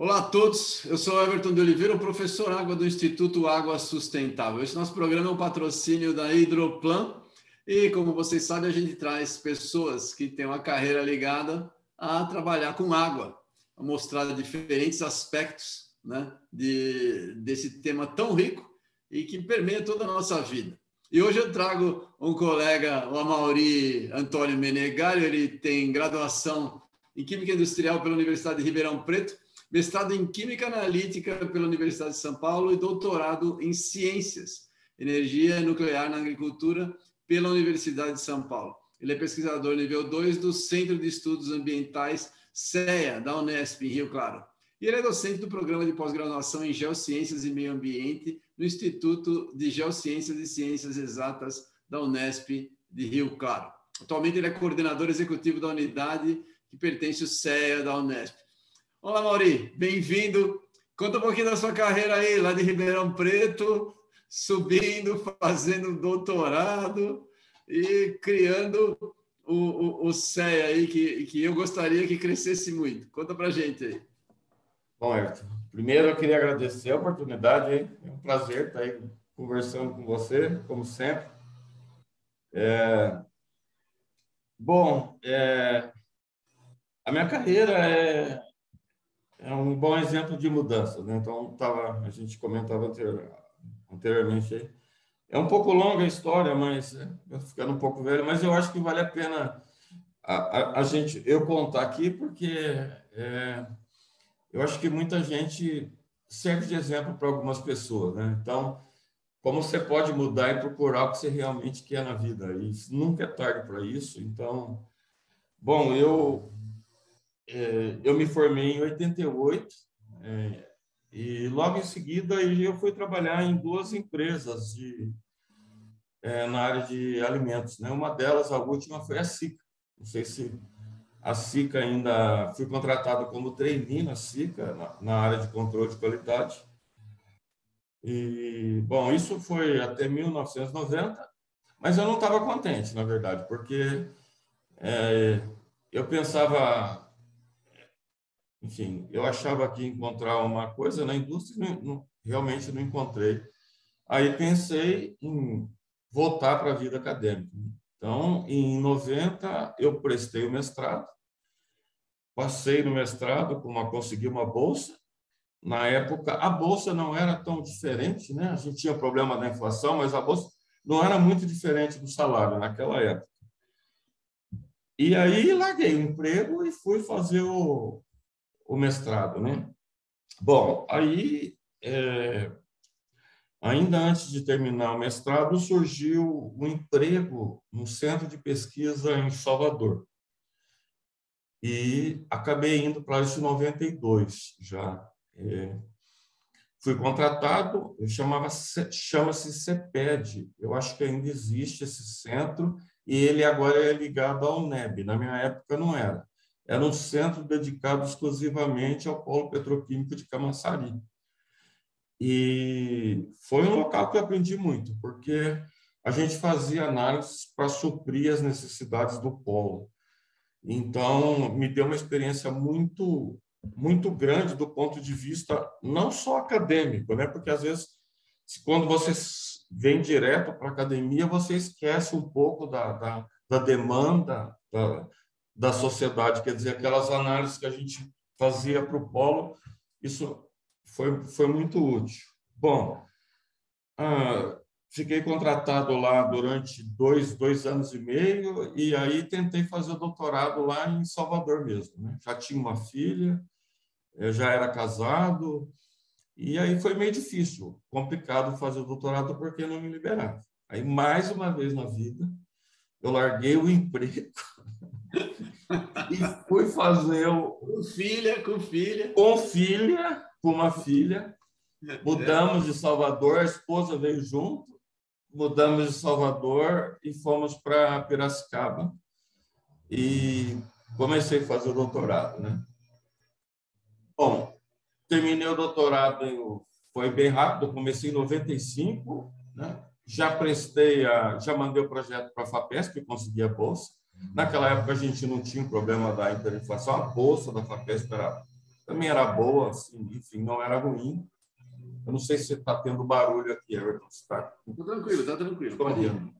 Olá a todos, eu sou Everton de Oliveira, professor Água do Instituto Água Sustentável. Esse nosso programa é um patrocínio da Hidroplan e, como vocês sabem, a gente traz pessoas que têm uma carreira ligada a trabalhar com água, a mostrar diferentes aspectos né, de, desse tema tão rico e que permeia toda a nossa vida. E hoje eu trago um colega, o Amauri Antônio Menegário, ele tem graduação em Química Industrial pela Universidade de Ribeirão Preto, mestrado em Química Analítica pela Universidade de São Paulo e doutorado em Ciências, Energia Nuclear na Agricultura pela Universidade de São Paulo. Ele é pesquisador nível 2 do Centro de Estudos Ambientais CEA, da Unesp, em Rio Claro. E ele é docente do programa de pós-graduação em Geociências e Meio Ambiente no Instituto de Geociências e Ciências Exatas da Unesp de Rio Claro. Atualmente ele é coordenador executivo da unidade que pertence ao CEA da Unesp. Olá, Mauri, bem-vindo. Conta um pouquinho da sua carreira aí, lá de Ribeirão Preto, subindo, fazendo doutorado e criando o, o, o CEA aí, que, que eu gostaria que crescesse muito. Conta para gente aí. Bom, Everton, primeiro eu queria agradecer a oportunidade, é um prazer estar aí conversando com você, como sempre. É... Bom, é... a minha carreira é... é um bom exemplo de mudança, né? Então, tava, a gente comentava anterior, anteriormente aí. É um pouco longa a história, mas é, ficando um pouco velho, mas eu acho que vale a pena a, a, a gente eu contar aqui, porque é, eu acho que muita gente serve de exemplo para algumas pessoas, né? Então, como você pode mudar e procurar o que você realmente quer na vida? E nunca é tarde para isso. Então, bom, eu é, eu me formei em 88 é, e logo em seguida eu fui trabalhar em duas empresas de é, na área de alimentos, né? Uma delas, a última, foi a SICA. Não sei se a SICA ainda fui contratado como trainee na SICA, na, na, área de controle de qualidade. E, bom, isso foi até 1990, mas eu não estava contente, na verdade, porque é, eu pensava, enfim, eu achava que encontrar uma coisa na indústria, não, não, realmente não encontrei. Aí pensei em voltar para a vida acadêmica. Então, em 90, eu prestei o mestrado, Passei no mestrado, como consegui uma bolsa. Na época, a bolsa não era tão diferente, né? A gente tinha problema da inflação, mas a bolsa não era muito diferente do salário naquela época. E aí larguei o emprego e fui fazer o, o mestrado, né? Bom, aí é, ainda antes de terminar o mestrado surgiu um emprego no centro de pesquisa em Salvador e acabei indo para isso em 92 já. É, fui contratado, chamava chama-se CEPED, eu acho que ainda existe esse centro e ele agora é ligado ao NEB. Na minha época não era. Era um centro dedicado exclusivamente ao polo petroquímico de Camaçari. E foi um local que eu aprendi muito, porque a gente fazia análises para suprir as necessidades do polo. Então, me deu uma experiência muito muito grande do ponto de vista não só acadêmico, né? Porque às vezes quando você vem direto para a academia, você esquece um pouco da, da, da demanda da, da sociedade, quer dizer, aquelas análises que a gente fazia para o polo, isso foi, foi muito útil. Bom, ah, Fiquei contratado lá durante dois, dois anos e meio e aí tentei fazer o doutorado lá em Salvador mesmo. Né? Já tinha uma filha, já era casado e aí foi meio difícil, complicado fazer o doutorado porque não me liberava. Aí, mais uma vez na vida, eu larguei o emprego e fui fazer o... Com filha, com filha. Com filha, com uma filha. Mudamos de Salvador, a esposa veio junto mudamos de Salvador e fomos para Piracicaba e comecei a fazer o doutorado, né? Bom, terminei o doutorado, foi bem rápido, comecei em 95, né? já prestei, a, já mandei o projeto para a FAPESP consegui a bolsa. Naquela época a gente não tinha o problema da hiperinflação, a bolsa da FAPESP era, também era boa, assim, enfim, não era ruim. Eu não sei se você está tendo barulho aqui, Everton. Está tranquilo, está tranquilo. Pode ir.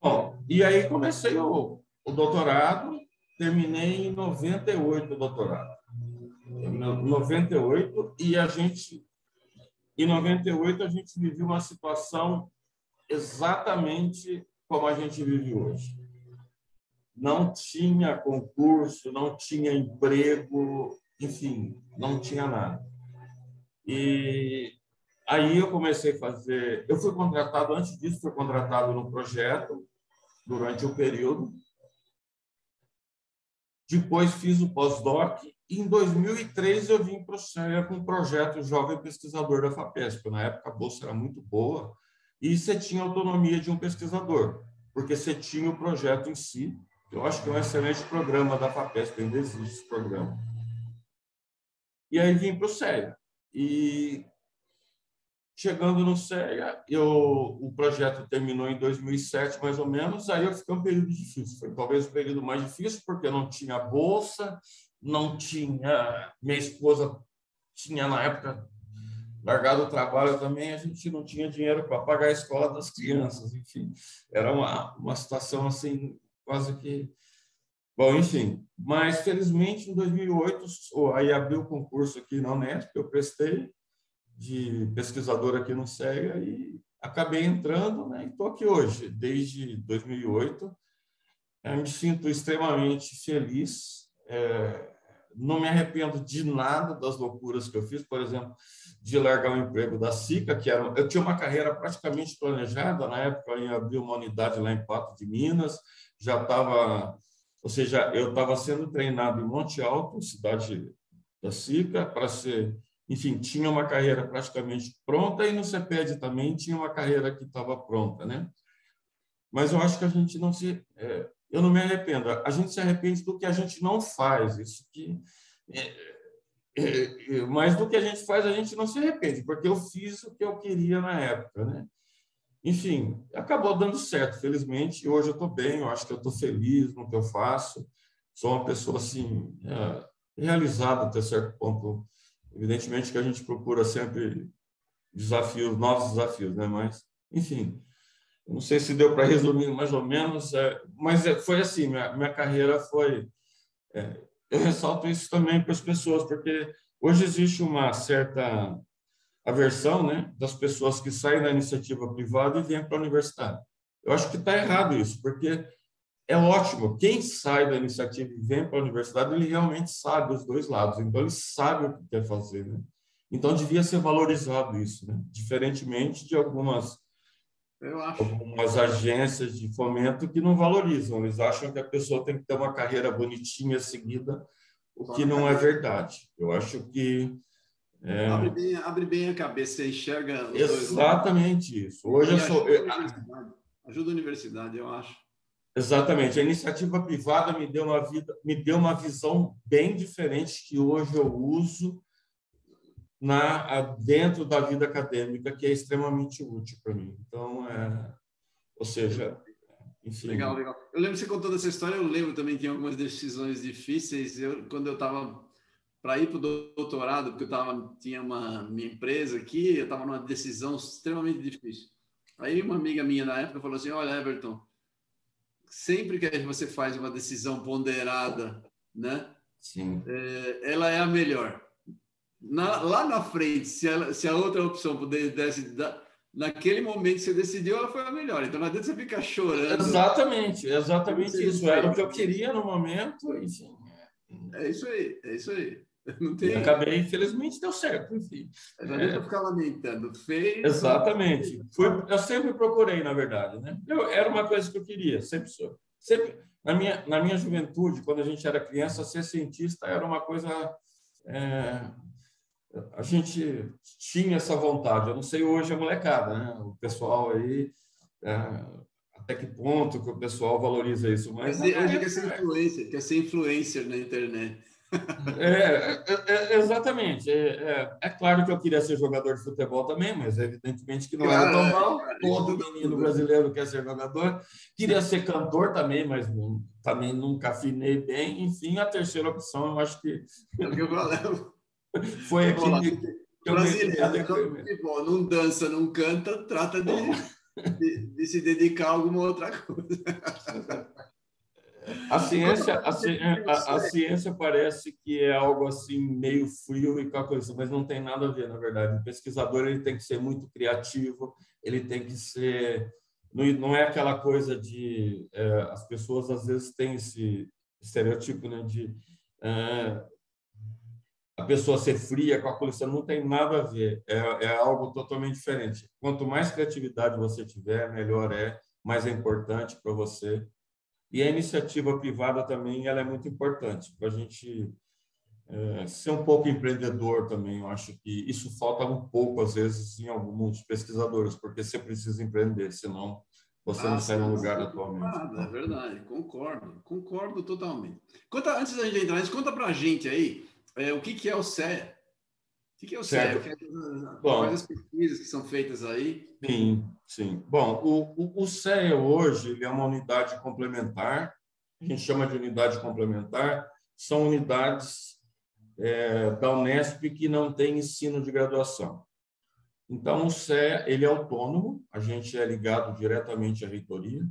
Bom, e aí comecei o, o doutorado, terminei em 98 o doutorado. Em 98, e a gente, em 98, a gente viveu uma situação exatamente como a gente vive hoje. Não tinha concurso, não tinha emprego, enfim, não tinha nada. E aí eu comecei a fazer. Eu fui contratado, antes disso, fui contratado no projeto, durante o período. Depois fiz o pós-doc. Em 2003 eu vim para o CEA com o projeto Jovem Pesquisador da FAPESP. Na época a bolsa era muito boa e você tinha autonomia de um pesquisador, porque você tinha o projeto em si. Eu acho que é um excelente programa da FAPESP, ainda existe esse programa. E aí vim para o CEA. E chegando no CEA, eu, o projeto terminou em 2007, mais ou menos, aí eu fiquei um período difícil. Foi talvez o período mais difícil, porque não tinha bolsa, não tinha... Minha esposa tinha, na época, largado o trabalho também, a gente não tinha dinheiro para pagar a escola das crianças, enfim. Era uma, uma situação, assim, quase que Bom, enfim, mas felizmente em 2008, aí abriu o concurso aqui na Unesp, eu prestei de pesquisador aqui no CEA e acabei entrando né, e estou aqui hoje, desde 2008. Eu me sinto extremamente feliz, é, não me arrependo de nada das loucuras que eu fiz, por exemplo, de largar o emprego da SICA, que era, eu tinha uma carreira praticamente planejada, na época eu ia abrir uma unidade lá em Pato de Minas, já estava ou seja, eu estava sendo treinado em Monte Alto, cidade da SICA, para ser, enfim, tinha uma carreira praticamente pronta e no CEPED também tinha uma carreira que estava pronta, né? Mas eu acho que a gente não se, é, eu não me arrependo. A gente se arrepende do que a gente não faz. Isso que é, é, é mas do que a gente faz a gente não se arrepende, porque eu fiz o que eu queria na época, né? Enfim, acabou dando certo, felizmente. Hoje eu estou bem, eu acho que eu estou feliz no que eu faço. Sou uma pessoa assim é, realizada até certo ponto. Evidentemente que a gente procura sempre desafios, novos desafios, né? Mas, enfim, não sei se deu para resumir mais ou menos, é, mas é, foi assim, minha, minha carreira foi... É, eu ressalto isso também para as pessoas, porque hoje existe uma certa a versão né, das pessoas que saem da iniciativa privada e vêm para a universidade. Eu acho que está errado isso, porque é ótimo. Quem sai da iniciativa e vem para a universidade, ele realmente sabe os dois lados, então ele sabe o que quer fazer. Né? Então devia ser valorizado isso, né? diferentemente de algumas, algumas agências de fomento que não valorizam. Eles acham que a pessoa tem que ter uma carreira bonitinha seguida, o que não é verdade. Eu acho que é. Abre, bem, abre bem a cabeça, você enxerga. Exatamente isso. Hoje eu sou. Ajuda a, universidade, ajuda a universidade, eu acho. Exatamente. A iniciativa privada me deu uma vida, me deu uma visão bem diferente que hoje eu uso na dentro da vida acadêmica, que é extremamente útil para mim. Então, é, ou seja, enfim. Legal, legal. Eu lembro você contando essa história, eu lembro também que algumas decisões difíceis, eu quando eu estava para ir para o doutorado, porque eu tava, tinha uma minha empresa aqui, eu estava numa decisão extremamente difícil. Aí uma amiga minha na época falou assim, olha, Everton, sempre que você faz uma decisão ponderada, né? Sim. É, ela é a melhor. Na, lá na frente, se, ela, se a outra opção pudesse dar, naquele momento que você decidiu, ela foi a melhor. Então não adianta você ficar chorando. Exatamente, exatamente isso. Era o que eu queria no momento, enfim. É isso aí, é isso aí. Não tem... E acabei, infelizmente, deu certo, enfim. Não é. ficar lamentando. Fez. Exatamente. Foi, eu sempre procurei, na verdade, né? Eu, era uma coisa que eu queria, sempre sou. Sempre, na minha, na minha juventude, quando a gente era criança, ser cientista era uma coisa. É, a gente tinha essa vontade. Eu não sei hoje a molecada, né? O pessoal aí. É, até que ponto que o pessoal valoriza isso, mas quer ser influencer, quer ser influencer na internet. É, é, é exatamente. É, é, é, claro que eu queria ser jogador de futebol também, mas evidentemente que não claro, era normal. Todo menino brasileiro quer ser jogador. Queria ser cantor também, mas não, também nunca afinei bem. Enfim, a terceira opção, eu acho que. Foi aqui. Que brasileiro, não dança, não canta, trata de, de, de se dedicar a alguma outra coisa. A ciência, a, a, a, ciência parece que é algo assim meio frio e coisa, mas não tem nada a ver, na verdade. O pesquisador ele tem que ser muito criativo, ele tem que ser não é aquela coisa de é, as pessoas às vezes têm esse estereotipo né, de é, a pessoa ser fria com a coleção não tem nada a ver é, é algo totalmente diferente quanto mais criatividade você tiver melhor é mais é importante para você e a iniciativa privada também ela é muito importante para a gente é, ser um pouco empreendedor também. Eu acho que isso falta um pouco, às vezes, em alguns pesquisadores, porque você precisa empreender, senão você ah, não sai no lugar atualmente. Nada, é verdade, concordo, concordo totalmente. Conta, antes da gente entrar conta para a gente aí é, o que, que é o CEA. O que, é o CEA? Bom, Quais as pesquisas que são feitas aí? Sim, sim. Bom, o, o, o CEA hoje ele é uma unidade complementar, a gente chama de unidade complementar, são unidades é, da Unesp que não tem ensino de graduação. Então, o CEA ele é autônomo, a gente é ligado diretamente à reitoria.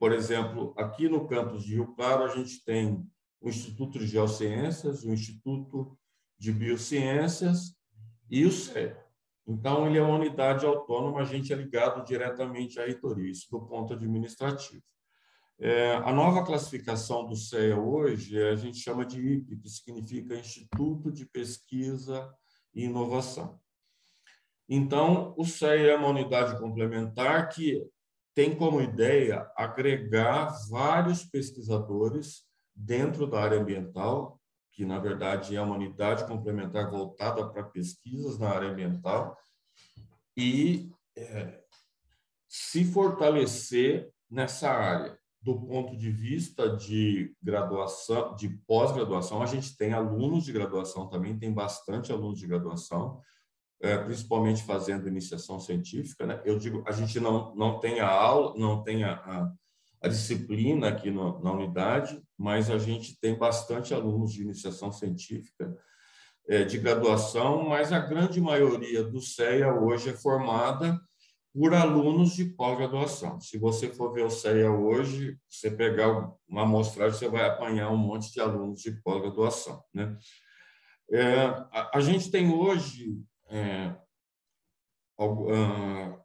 Por exemplo, aqui no campus de Rio Claro, a gente tem o Instituto de Geociências, o Instituto de Biociências e o CEA. Então, ele é uma unidade autônoma, a gente é ligado diretamente à reitoria, isso do ponto administrativo. É, a nova classificação do CEA hoje a gente chama de IP, que significa Instituto de Pesquisa e Inovação. Então, o CEA é uma unidade complementar que tem como ideia agregar vários pesquisadores dentro da área ambiental, que na verdade é uma unidade complementar voltada para pesquisas na área ambiental, e é, se fortalecer nessa área. Do ponto de vista de graduação, de pós-graduação, a gente tem alunos de graduação também, tem bastante alunos de graduação, é, principalmente fazendo iniciação científica. Né? Eu digo, a gente não, não tem a aula, não tem a, a, a disciplina aqui no, na unidade, mas a gente tem bastante alunos de iniciação científica, é, de graduação, mas a grande maioria do CEA hoje é formada por alunos de pós-graduação. Se você for ver o CEA hoje, você pegar uma amostragem, você vai apanhar um monte de alunos de pós-graduação. Né? É, a, a, gente tem hoje é, uh,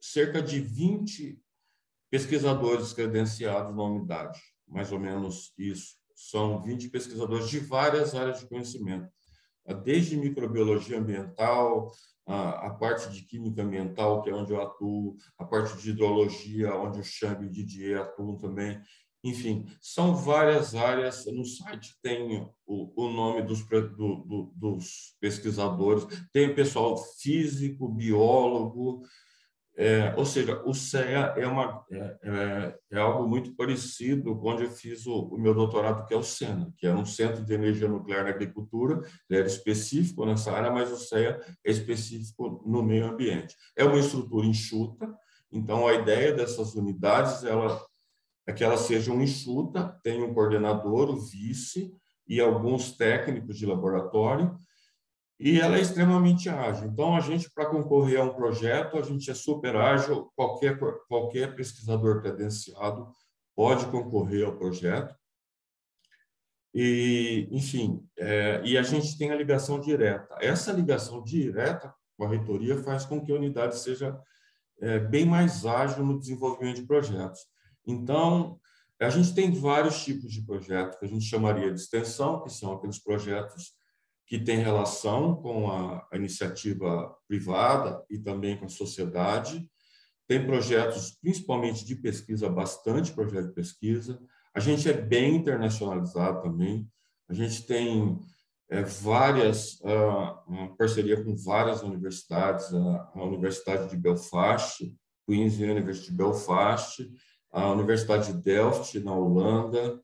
cerca de 20 pesquisadores credenciados na unidade mais ou menos isso. São 20 pesquisadores de várias áreas de conhecimento, desde microbiologia ambiental, a, parte de química ambiental, que é onde eu atuo, a parte de hidrologia, onde o Xambi e o Didier atuam também. Enfim, são várias áreas. No site tem o, o nome dos, do, do, dos pesquisadores, tem pessoal físico, biólogo, é, ou seja, o CEA é, uma, é, é, é, algo muito parecido com onde eu fiz o, o, meu doutorado, que é o SENA, que é um Centro de Energia Nuclear na Agricultura, ele era específico nessa área, mas o CEA é específico no meio ambiente. É uma estrutura enxuta, então a ideia dessas unidades ela, é que elas sejam enxuta, tem um coordenador, o vice, e alguns técnicos de laboratório, e ela é extremamente ágil. Então, a gente, para concorrer a um projeto, a gente é super ágil, qualquer, qualquer pesquisador credenciado pode concorrer ao projeto. E, enfim, é, e a gente tem a ligação direta. Essa ligação direta com a reitoria faz com que a unidade seja é, bem mais ágil no desenvolvimento de projetos. Então, a gente tem vários tipos de projetos que a gente chamaria de extensão, que são aqueles projetos que tem relação com a, a iniciativa privada e também com a sociedade. Tem projetos, principalmente de pesquisa, bastante projeto de pesquisa. A gente é bem internacionalizado também. A gente tem é, várias, uh, parceria com várias universidades, a, a Universidade de Belfast, Queen's University de Belfast, a Universidade de Delft, na Holanda,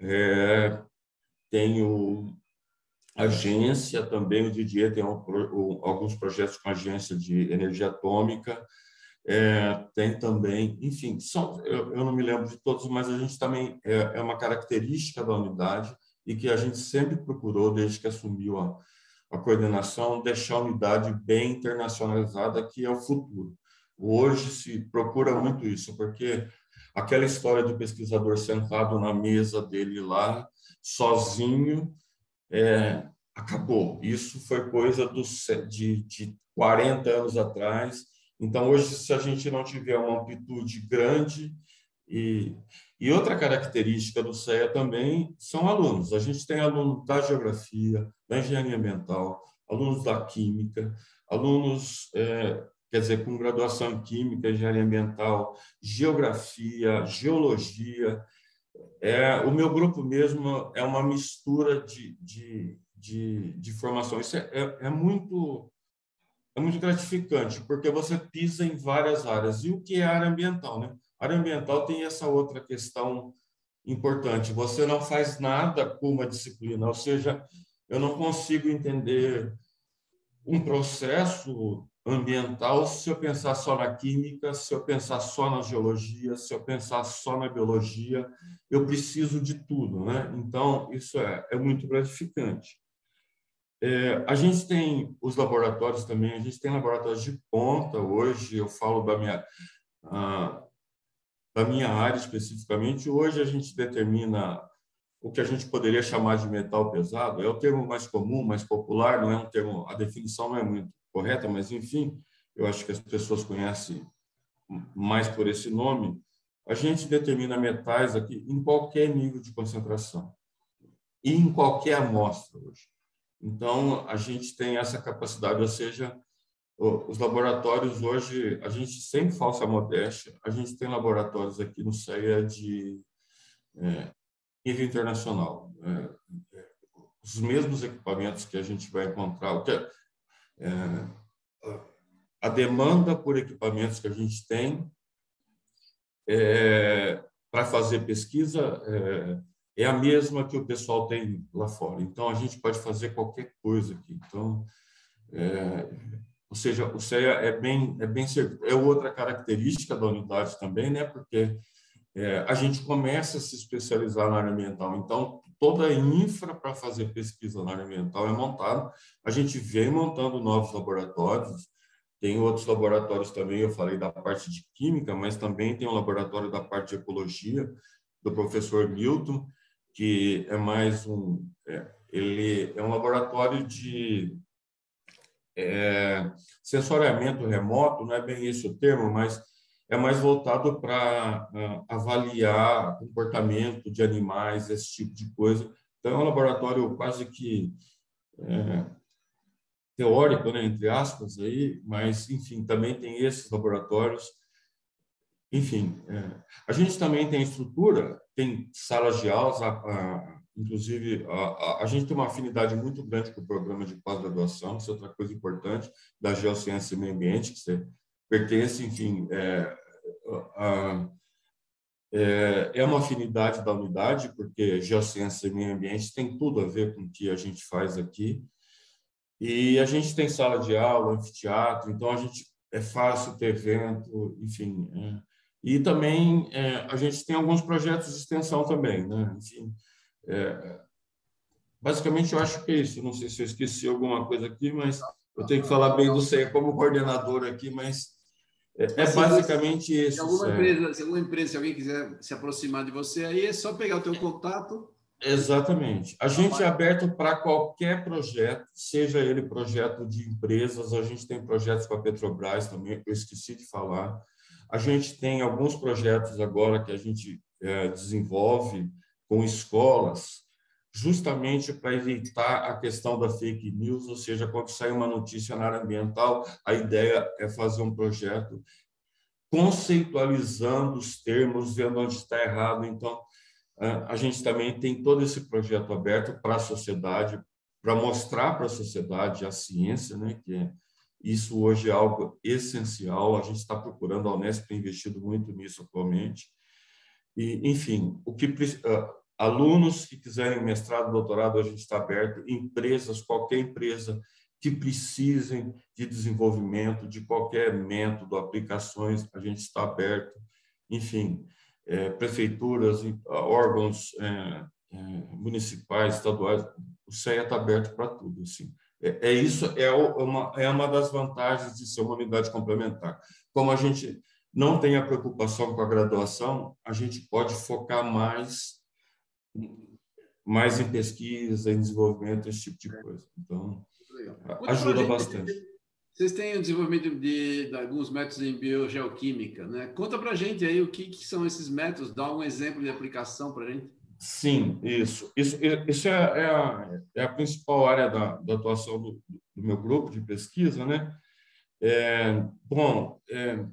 é, tem o agência também, o Didier tem alguns projetos com a agência de energia atômica, é, tem também, enfim, são, eu, eu, não me lembro de todos, mas a gente também é, é, uma característica da unidade e que a gente sempre procurou, desde que assumiu a, a coordenação, deixar a unidade bem internacionalizada, que é o futuro. Hoje se procura muito isso, porque aquela história do pesquisador sentado na mesa dele lá, sozinho, é, acabou. Isso foi coisa dos, de, de 40 anos atrás. Então, hoje, se a gente não tiver uma amplitude grande, e, e outra característica do CEA também são alunos. A gente tem alunos da geografia, da engenharia ambiental, alunos da química, alunos é, quer dizer, com graduação em Química, Engenharia Ambiental, Geografia, Geologia. É, o meu grupo mesmo é uma mistura de, de, de, de formação. Isso é, é, é, muito, é muito gratificante, porque você pisa em várias áreas. E o que é área ambiental? Né? A área ambiental tem essa outra questão importante. Você não faz nada com uma disciplina, ou seja, eu não consigo entender um processo ambiental se eu pensar só na química, se eu pensar só na geologia, se eu pensar só na biologia, eu preciso de tudo, né? Então, isso é, é muito gratificante. É, a gente tem os laboratórios também, a gente tem laboratórios de ponta hoje, eu falo da minha, da minha área especificamente, hoje a gente determina o que a gente poderia chamar de metal pesado, é o termo mais comum, mais popular, não é um termo, a definição não é muito correta, mas enfim, eu acho que as pessoas conhecem mais por esse nome. A gente determina metais aqui em qualquer nível de concentração e em qualquer amostra hoje. Então, a gente tem essa capacidade, ou seja, os laboratórios hoje, a gente sem falsa modéstia, a gente tem laboratórios aqui no CEA de é, nível internacional. É, é, os mesmos equipamentos que a gente vai encontrar, a demanda por equipamentos que a gente tem é, para fazer pesquisa é, é, a mesma que o pessoal tem lá fora. Então, a gente pode fazer qualquer coisa aqui. Então, é, ou seja, o CEA é bem, é bem é outra característica da unidade também, né? Porque é, a gente começa a se especializar na área ambiental. Então, toda a infra para fazer pesquisa na área ambiental é montada. A gente vem montando novos laboratórios, tem outros laboratórios também, eu falei da parte de química, mas também tem um laboratório da parte de ecologia, do professor Milton, que é mais um... É, ele é um laboratório de é, sensoriamento remoto, não é bem esse o termo, mas é mais voltado para uh, avaliar comportamento de animais, esse tipo de coisa. Então, é um laboratório quase que é, teórico, né, entre aspas, aí, mas, enfim, também tem esses laboratórios. Enfim, é, a gente também tem estrutura, tem salas de aulas, a, a, inclusive, a, a, gente tem uma afinidade muito grande com o programa de pós-graduação, isso é outra coisa importante, da Geociência e Meio Ambiente, que você pertence, enfim, é, é, é uma afinidade da unidade, porque geociência e meio ambiente tem tudo a ver com o que a gente faz aqui. E a gente tem sala de aula, anfiteatro, então a gente é fácil ter evento, enfim. É. E também é, a gente tem alguns projetos de extensão também, né? Enfim, é, basicamente eu acho que é isso. Não sei se eu esqueci alguma coisa aqui, mas eu tenho que falar bem do CEA como coordenador aqui, mas é, é basicamente isso. Se alguma, empresa, se alguma empresa, se alguém quiser se aproximar de você aí, é só pegar o teu contato. Exatamente. A gente é aberto para qualquer projeto, seja ele projeto de empresas, a gente tem projetos com a Petrobras também, eu esqueci de falar. A gente tem alguns projetos agora que a gente é, desenvolve com escolas, justamente para evitar a questão da fake news, ou seja, quando sai uma notícia na área ambiental, a ideia é fazer um projeto conceitualizando os termos, vendo onde está errado. Então, a gente também tem todo esse projeto aberto para a sociedade, para mostrar para a sociedade a ciência, né, que é, isso hoje é algo essencial. A gente está procurando, a Unesp tem investido muito nisso atualmente. E, enfim, o que alunos que quiserem mestrado, doutorado, a gente está aberto, empresas, qualquer empresa que precisem de desenvolvimento de qualquer método, aplicações, a gente está aberto. Enfim, é, prefeituras, órgãos é, é, municipais, estaduais, o CEA está aberto para tudo. Assim. É, é isso, é uma, é uma das vantagens de ser uma unidade complementar. Como a gente não tem a preocupação com a graduação, a gente pode focar mais mais em pesquisa, em desenvolvimento, esse tipo de coisa. Então, ajuda bastante. Vocês têm o desenvolvimento de, de, alguns métodos em biogeoquímica, né? Conta para gente aí o que, que, são esses métodos, dá um exemplo de aplicação para a gente. Sim, isso. Isso, isso é, é, a, é a principal área da, da atuação do, do, meu grupo de pesquisa, né? É, bom, é,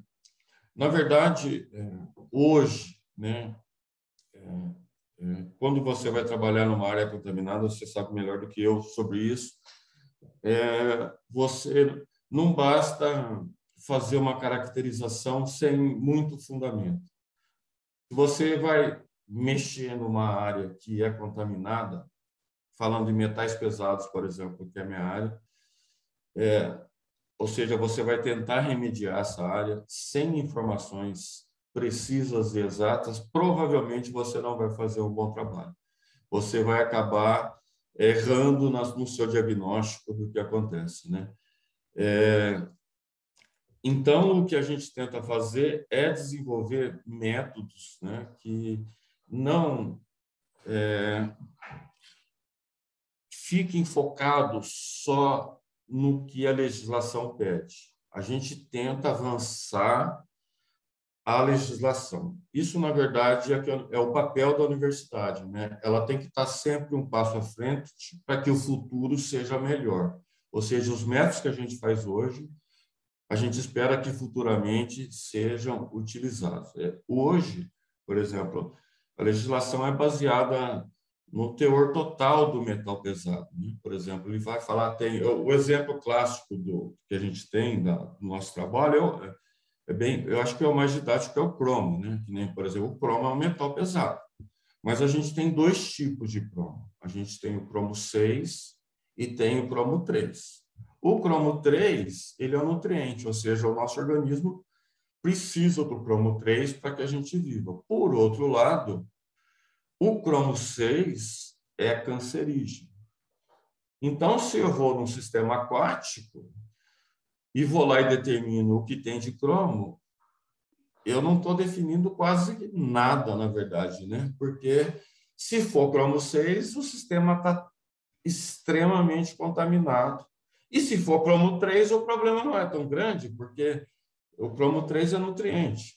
na verdade, é, hoje, né, é, é, quando você vai trabalhar numa área contaminada, você sabe melhor do que eu sobre isso, você não basta fazer uma caracterização sem muito fundamento. Se você vai mexer numa área que é contaminada, falando de metais pesados, por exemplo, que é a minha área, é, ou seja, você vai tentar remediar essa área sem informações precisas e exatas, provavelmente você não vai fazer um bom trabalho. Você vai acabar errando no seu diagnóstico do que acontece, né? É, então, o que a gente tenta fazer é desenvolver métodos né, que não é, fiquem focados só no que a legislação pede. A gente tenta avançar a legislação. Isso, na verdade, é, é o papel da universidade. Né? Ela tem que estar sempre um passo à frente para que o futuro seja melhor. Ou seja, os métodos que a gente faz hoje, a gente espera que futuramente sejam utilizados. É, hoje, por exemplo, a legislação é baseada no teor total do metal pesado. Né? Por exemplo, ele vai falar, tem o exemplo clássico do que a gente tem da, do nosso trabalho é, é, bem, eu acho que é o mais didático é o cromo, né? Que nem, por exemplo, o cromo é um metal pesado. Mas a gente tem dois tipos de cromo. A gente tem o cromo 6 e tem o cromo 3. O cromo 3, ele é um nutriente, ou seja, o nosso organismo precisa do cromo 3 para que a gente viva. Por outro lado, o cromo 6 é cancerígeno. Então, se eu vou num sistema aquático e vou lá e determino o que tem de cromo, eu não estou definindo quase nada, na verdade, né? Porque se for cromo 6, o sistema está extremamente contaminado. E se for cromo 3, o problema não é tão grande, porque o cromo 3 é nutriente.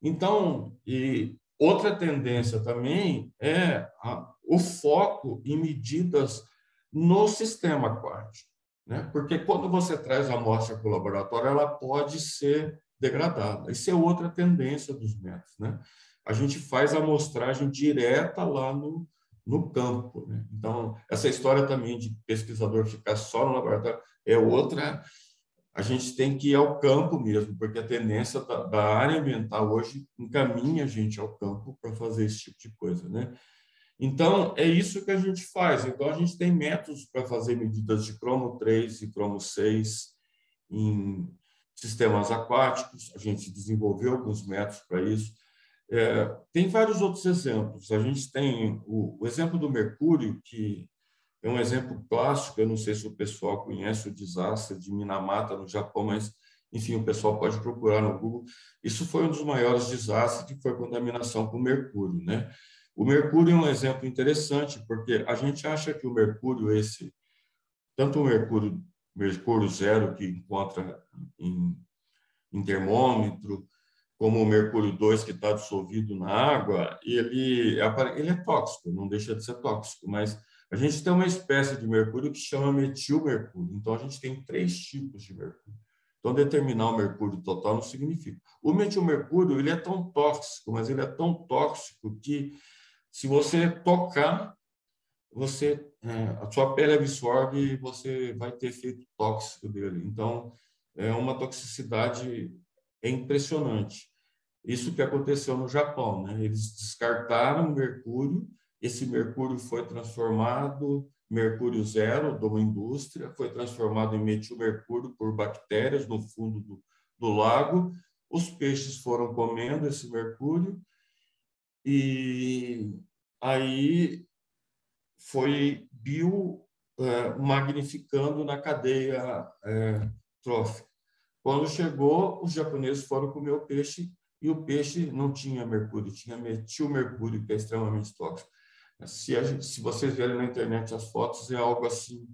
Então, e outra tendência também é a, o foco em medidas no sistema aquático. Né? Porque quando você traz a amostra para o laboratório, ela pode ser degradada. Isso é outra tendência dos métodos. Né? A gente faz a amostragem direta lá no, no campo. Né? Então, essa história também de pesquisador ficar só no laboratório é outra a gente tem que ir ao campo mesmo, porque a tendência da, da área ambiental hoje encaminha a gente ao campo para fazer esse tipo de coisa, né? Então, é isso que a gente faz. Então, a gente tem métodos para fazer medidas de cromo 3 e cromo 6 em sistemas aquáticos, a gente desenvolveu alguns métodos para isso. É, tem vários outros exemplos. A gente tem o, o exemplo do mercúrio, que é um exemplo clássico, eu não sei se o pessoal conhece o desastre de Minamata, no Japão, mas, enfim, o pessoal pode procurar no Google. Isso foi um dos maiores desastres, que foi a contaminação com mercúrio, né? O mercúrio é um exemplo interessante, porque a gente acha que o mercúrio, esse, tanto o mercúrio, mercúrio zero, que encontra em, em termômetro, como o mercúrio 2, que está dissolvido na água, ele é, ele é tóxico, não deixa de ser tóxico, mas a gente tem uma espécie de mercúrio que chama metilmercúrio. Então, a gente tem três tipos de mercúrio. Então, determinar o mercúrio total não significa. O metilmercúrio ele é tão tóxico, mas ele é tão tóxico que, se você tocar, você é, a sua pele absorve e você vai ter efeito tóxico dele. Então, é uma toxicidade impressionante. Isso que aconteceu no Japão, né? Eles descartaram mercúrio esse mercúrio foi transformado, mercúrio zero de uma indústria, foi transformado em metilmercúrio por bactérias no fundo do, do lago. Os peixes foram comendo esse mercúrio e aí foi bio é, magnificando na cadeia é, trófica. Quando chegou, os japoneses foram comer o peixe e o peixe não tinha mercúrio, tinha metilmercúrio, que é extremamente tóxico. Se, gente, se vocês verem na internet as fotos, é algo assim,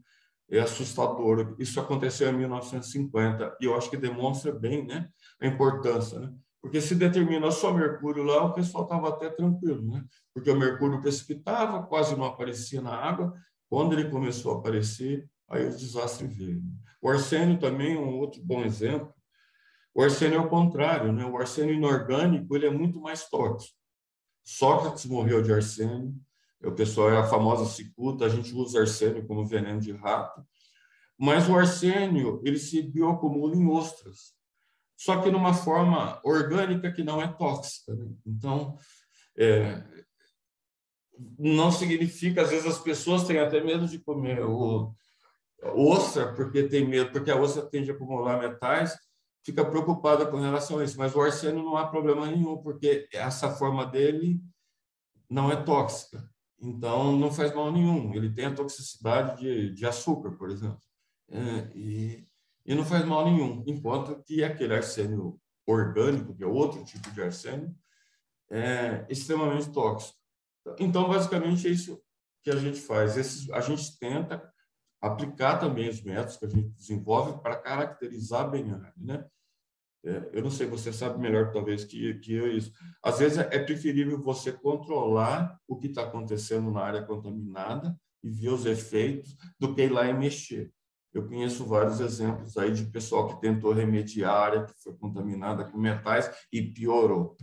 é assustador. Isso aconteceu em 1950 e eu acho que demonstra bem né, a importância. Né? Porque se determina só mercúrio lá, o pessoal estava até tranquilo, né? porque o mercúrio precipitava, quase não aparecia na água. Quando ele começou a aparecer, aí o desastre veio. O arsênio também é um outro bom exemplo. O arsênio é o contrário, né? o arsênio inorgânico ele é muito mais tóxico. Sócrates morreu de arsênio, o pessoal é a famosa cicuta, a gente usa arsênio como veneno de rato, mas o arsênio ele se bioacumula em ostras, só que numa forma orgânica que não é tóxica. Né? Então, é, não significa, às vezes as pessoas têm até medo de comer o, ostra, porque tem medo, porque a ostra tende a acumular metais, fica preocupada com relação a isso, mas o arsênio não há problema nenhum, porque essa forma dele não é tóxica. Então, não faz mal nenhum. Ele tem a toxicidade de, de açúcar, por exemplo. É, e, e não faz mal nenhum. Enquanto que aquele arsênio orgânico, que é outro tipo de arsênio, é extremamente tóxico. Então, basicamente, é isso que a gente faz. Esse, a gente tenta aplicar também os métodos que a gente desenvolve para caracterizar bem a área, né? É, eu não sei, você sabe melhor talvez que, que eu isso. Às vezes é preferível você controlar o que está acontecendo na área contaminada e ver os efeitos do que ir lá e mexer. Eu conheço vários exemplos aí de pessoal que tentou remediar a área que foi contaminada com metais e piorou,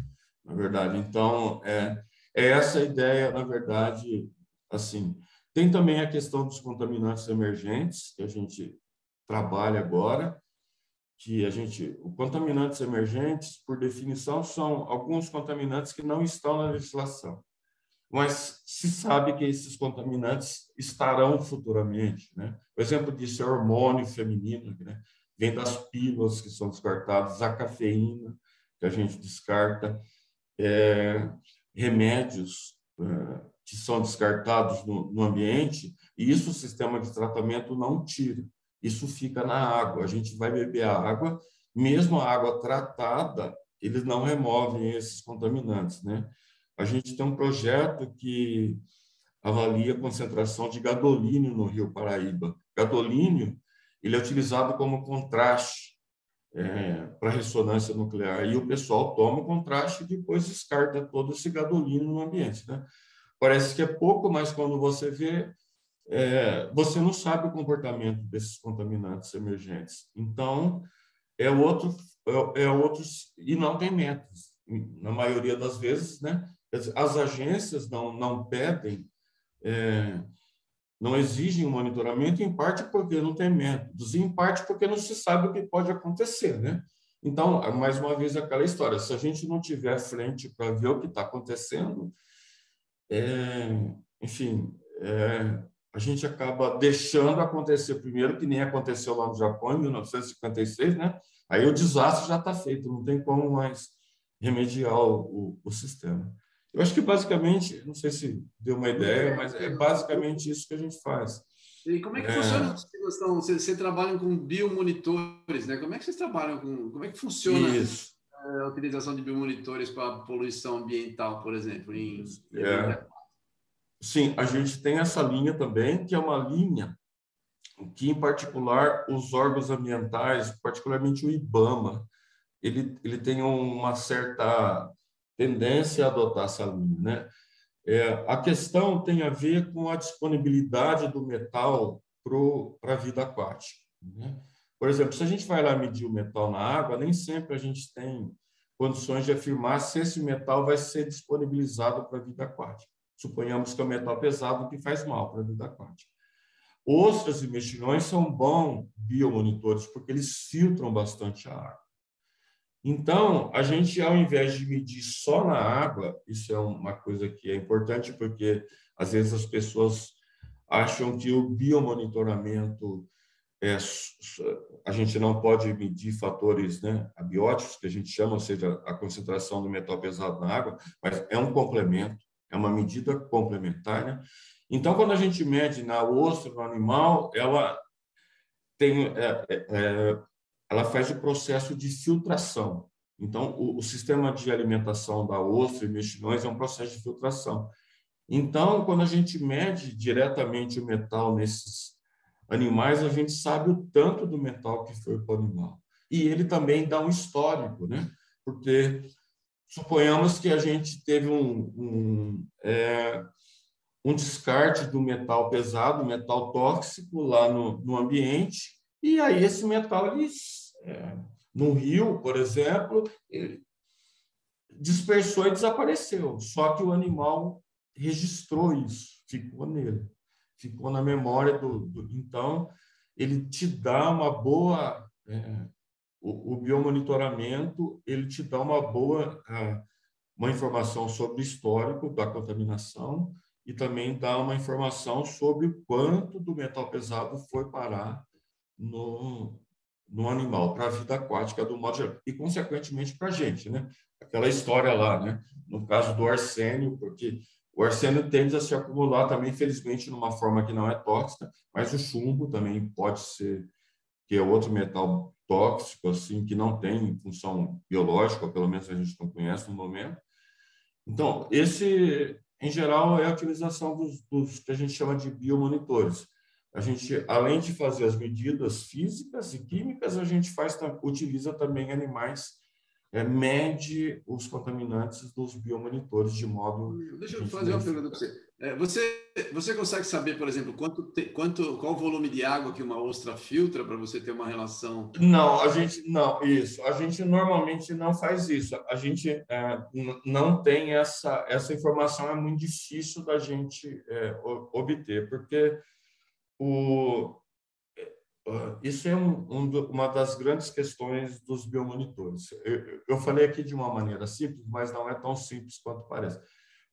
na verdade. Então, é, é essa ideia, na verdade, assim. Tem também a questão dos contaminantes emergentes, que a gente trabalha agora, que a gente, os contaminantes emergentes, por definição, são alguns contaminantes que não estão na legislação, mas se sabe que esses contaminantes estarão futuramente, né? O exemplo disso é hormônio feminino, né? Vem das pílulas que são descartadas, a cafeína que a gente descarta, é, remédios é, que são descartados no, no ambiente, e isso o sistema de tratamento não tira isso fica na água. A gente vai beber a água, mesmo a água tratada, eles não removem esses contaminantes, né? A gente tem um projeto que avalia a concentração de gadolínio no Rio Paraíba. Gadolínio, ele é utilizado como contraste é, para ressonância nuclear e o pessoal toma o contraste e depois descarta todo esse gadolínio no ambiente, né? Parece que é pouco, mas quando você vê, é, você não sabe o comportamento desses contaminantes emergentes. Então, é outro, é, é outros, e não tem métodos. Na maioria das vezes, né? As agências não, não pedem, é, não exigem o monitoramento, em parte porque não tem métodos, em parte porque não se sabe o que pode acontecer, né? Então, mais uma vez, aquela história: se a gente não tiver frente para ver o que está acontecendo, é, enfim, é, a gente acaba deixando acontecer primeiro, que nem aconteceu lá no Japão em 1956, né? Aí o desastre já está feito, não tem como mais remediar o, o, o, sistema. Eu acho que basicamente, não sei se deu uma ideia, mas é basicamente isso que a gente faz. E como é que é... funciona? Vocês, vocês trabalham com biomonitores, né? Como é que vocês trabalham com? Como é que funciona isso. a utilização de biomonitores para poluição ambiental, por exemplo, em, é. Sim, a gente tem essa linha também, que é uma linha que, em particular, os órgãos ambientais, particularmente o IBAMA, ele, ele tem uma certa tendência a adotar essa linha. Né? É, a questão tem a ver com a disponibilidade do metal para a vida aquática. Né? Por exemplo, se a gente vai lá medir o metal na água, nem sempre a gente tem condições de afirmar se esse metal vai ser disponibilizado para a vida aquática. Suponhamos que é um metal pesado que faz mal para a vida aquática. Ostras e mexilhões são bons biomonitores porque eles filtram bastante a água. Então, a gente, ao invés de medir só na água, isso é uma coisa que é importante, porque às vezes as pessoas acham que o biomonitoramento é, a gente não pode medir fatores né, abióticos, que a gente chama, ou seja, a concentração do metal pesado na água, mas é um complemento, é uma medida complementar. Né? Então, quando a gente mede na ostra, no animal, ela tem, é, é, é, ela faz o processo de filtração. Então, o, o, sistema de alimentação da ostra e mexilhões é um processo de filtração. Então, quando a gente mede diretamente o metal nesses animais, a gente sabe o tanto do metal que foi para o animal. E ele também dá um histórico, né? Porque suponhamos que a gente teve um, um, é, um descarte do metal pesado, metal tóxico lá no, no ambiente, e aí esse metal, ele, é, no rio, por exemplo, dispersou e desapareceu. Só que o animal registrou isso, ficou nele, ficou na memória do. do então, ele te dá uma boa. É, o, o, biomonitoramento ele te dá uma boa uma informação sobre o histórico da contaminação e também dá uma informação sobre o quanto do metal pesado foi parar no, no animal, para a vida aquática do modo geral, e consequentemente para a gente, né? Aquela história lá, né? No caso do arsênio, porque o arsênio tende a se acumular também, infelizmente, numa forma que não é tóxica, mas o chumbo também pode ser, que é outro metal tóxico, assim, que não tem função biológica, pelo menos a gente não conhece no momento. Então, esse, em geral, é a utilização dos, dos que a gente chama de biomonitores. A gente, além de fazer as medidas físicas e químicas, a gente faz, utiliza também animais é, mede os contaminantes dos biomonitores de modo. Deixa eu fazer uma pergunta para você. É, você. Você consegue saber, por exemplo, quanto, te, quanto qual o volume de água que uma ostra filtra para você ter uma relação? Não, a gente não isso. A gente normalmente não faz isso. A gente é, não tem essa essa informação é muito difícil da gente é, obter porque o isso é um, um, uma das grandes questões dos biomonitores. Eu, eu, falei aqui de uma maneira simples, mas não é tão simples quanto parece.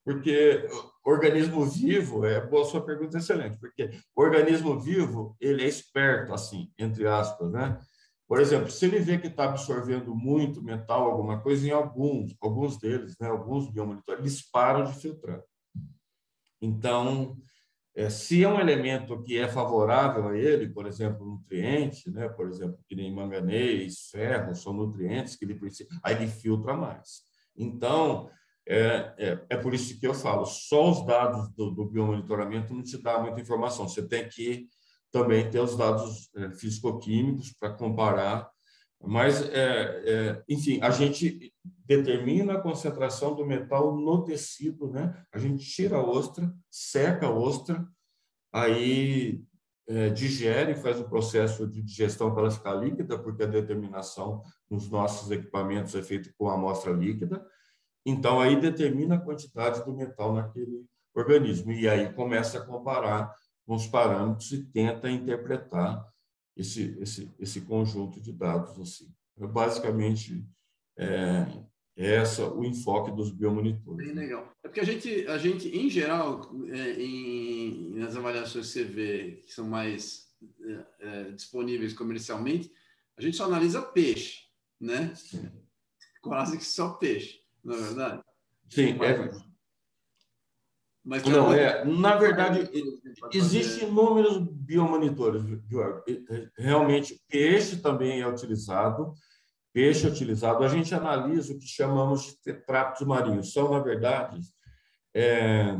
Porque organismo vivo, é boa sua pergunta, é excelente, porque organismo vivo, ele é esperto, assim, entre aspas, né? Por exemplo, se ele vê que está absorvendo muito metal, alguma coisa, em alguns, alguns deles, né, alguns biomonitores, eles param de filtrar. Então, se é um elemento que é favorável a ele, por exemplo, nutriente, né, por exemplo, que nem manganês, ferro, são nutrientes que ele precisa, aí ele filtra mais. Então, é, é, é por isso que eu falo, só os dados do, do biomonitoramento não te dá muita informação. Você tem que também ter os dados é, físico-químicos para comparar. Mas, é, é, enfim, a gente determina a concentração do metal no tecido, né? A gente tira a ostra, seca a ostra, aí é, digere, faz o processo de digestão para ela ficar líquida, porque a determinação nos nossos equipamentos é feita com amostra líquida. Então, aí determina a quantidade do metal naquele organismo. E aí começa a comparar com os parâmetros e tenta interpretar esse, esse, esse conjunto de dados. Assim. É basicamente, é, é essa o enfoque dos biomonitores. Bem legal. É porque a gente, a gente em geral, é, em, nas avaliações que você vê, que são mais é, é, disponíveis comercialmente, a gente só analisa peixe, né? Sim. Quase que só peixe, não é verdade? Sim, é. Mas não, é, na verdade, existem inúmeros biomonitores, realmente, peixe também é utilizado, peixe utilizado, a gente analisa o que chamamos de tetrápodes marinhos. São, na verdade, é,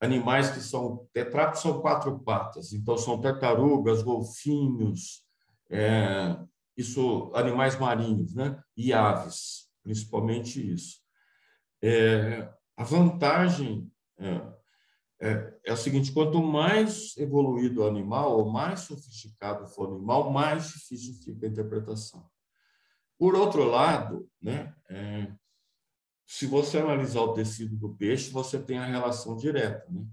animais que são. Tetrápodes são quatro patas, então são tartarugas, golfinhos, é, isso, animais marinhos, né? E aves, principalmente isso. É, a vantagem é, é, é, o seguinte: quanto mais evoluído o animal, ou mais sofisticado for o animal, mais difícil fica a interpretação. Por outro lado, né, é, se você analisar o tecido do peixe, você tem a relação direta. Né?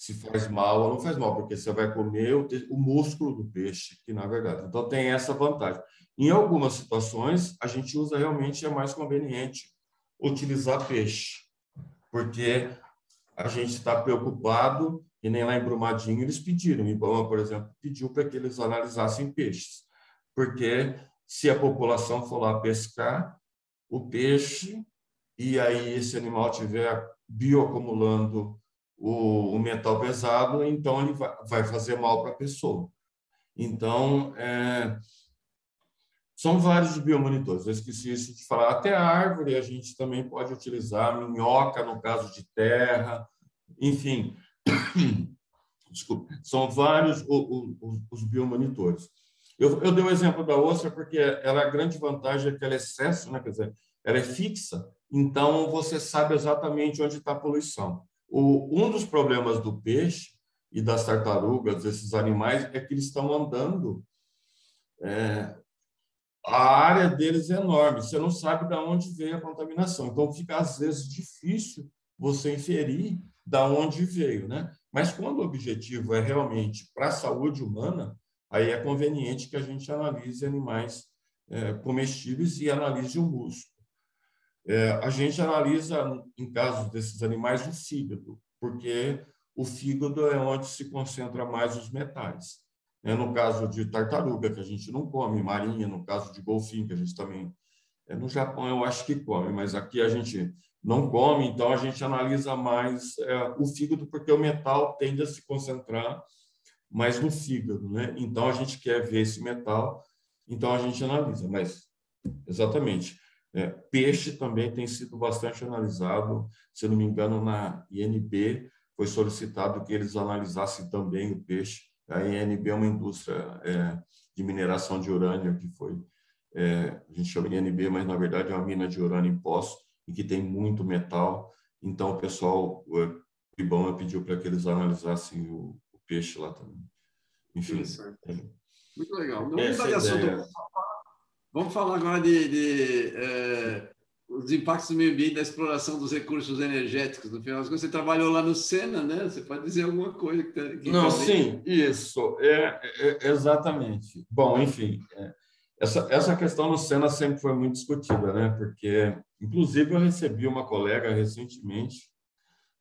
se faz mal ou não faz mal, porque você vai comer o, o músculo do peixe, que na verdade. Então tem essa vantagem. Em algumas situações, a gente usa realmente, é mais conveniente utilizar peixe, porque a gente está preocupado, e nem lá em Brumadinho eles pediram, Ibama, por exemplo, pediu para que eles analisassem peixes, porque se a população for lá pescar o peixe e aí esse animal tiver bioacumulando o, o metal pesado, então ele vai, vai fazer mal para a pessoa. Então, é, são vários biomonitores. Eu esqueci isso de falar. Até a árvore a gente também pode utilizar, minhoca no caso de terra, enfim. Desculpa, são vários os, os, os biomonitores. Eu, eu dei o exemplo da ostra porque ela, a grande vantagem é que ela é excesso, né? quer dizer, ela é fixa, então você sabe exatamente onde está a poluição. O, um dos problemas do peixe e das tartarugas, desses animais, é que eles estão andando. É, a área deles é enorme, você não sabe de onde veio a contaminação. Então, fica, às vezes, difícil você inferir de onde veio. Né? Mas, quando o objetivo é realmente para a saúde humana, aí é conveniente que a gente analise animais é, comestíveis e analise o músculo. É, a gente analisa, em casos desses animais, o fígado, porque o fígado é onde se concentra mais os metais. É, no caso de tartaruga, que a gente não come, marinha, no caso de golfinho, que a gente também. É, no Japão eu acho que come, mas aqui a gente não come, então a gente analisa mais é, o fígado, porque o metal tende a se concentrar mais no fígado, né? Então a gente quer ver esse metal, então a gente analisa, mas exatamente. É, peixe também tem sido bastante analisado, se não me engano, na INB foi solicitado que eles analisassem também o peixe. A INB é uma indústria é, de mineração de urânio que foi, é, a gente chama de INB, mas na verdade é uma mina de urânio em poço e que tem muito metal. Então o pessoal, o IBAMA pediu para que eles analisassem o, o, peixe lá também. Enfim. É. Muito legal. Não vamos. Vamos falar agora de, de é, os impactos do meio ambiente da exploração dos recursos energéticos. No final você trabalhou lá no Sena, né? Você pode dizer alguma coisa que, tá, que Não, sim, isso, é, é, exatamente. Bom, enfim, é, essa, essa questão no Sena sempre foi muito discutida, né? Porque, inclusive, eu recebi uma colega recentemente,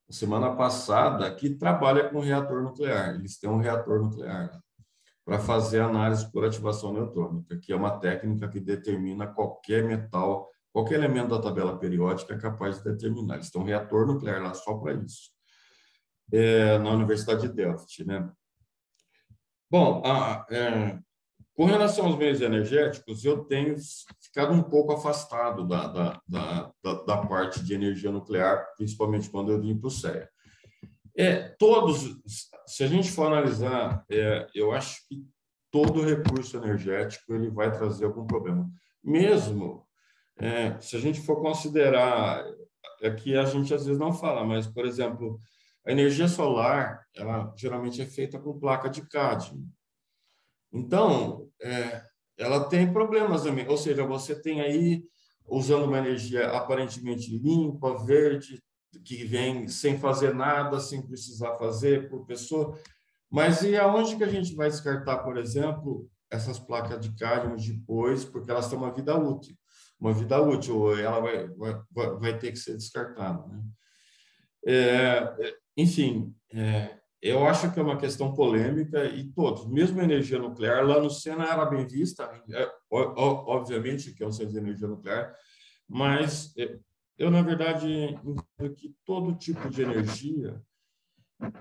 semana passada, que trabalha com reator nuclear. Eles têm um reator nuclear para fazer análise por ativação neutrônica, que é uma técnica que determina qualquer metal, qualquer elemento da tabela periódica é capaz de determinar. Eles têm um reator nuclear lá só para isso, é, na Universidade de Delft. Né? Bom, a, é, com relação aos meios energéticos, eu tenho ficado um pouco afastado da, da, da, da, da parte de energia nuclear, principalmente quando eu vim para o CEA. É, todos, se a gente for analisar, é, eu acho que todo recurso energético ele vai trazer algum problema. Mesmo é, se a gente for considerar, é a gente às vezes não fala, mas, por exemplo, a energia solar, ela geralmente é feita com placa de cádmio. Então, é, ela tem problemas também, ou seja, você tem aí, usando uma energia aparentemente limpa, verde, que vem sem fazer nada, sem precisar fazer por pessoa. Mas e aonde que a gente vai descartar, por exemplo, essas placas de cádmio depois, porque elas têm uma vida útil. Uma vida útil, ela vai, vai, vai ter que ser descartada. Né? É, enfim, é, eu acho que é uma questão polêmica e todos, mesmo a energia nuclear, lá no Sena era bem vista, é, obviamente que é um centro de energia nuclear, mas é, eu, na verdade, entendo que todo tipo de energia,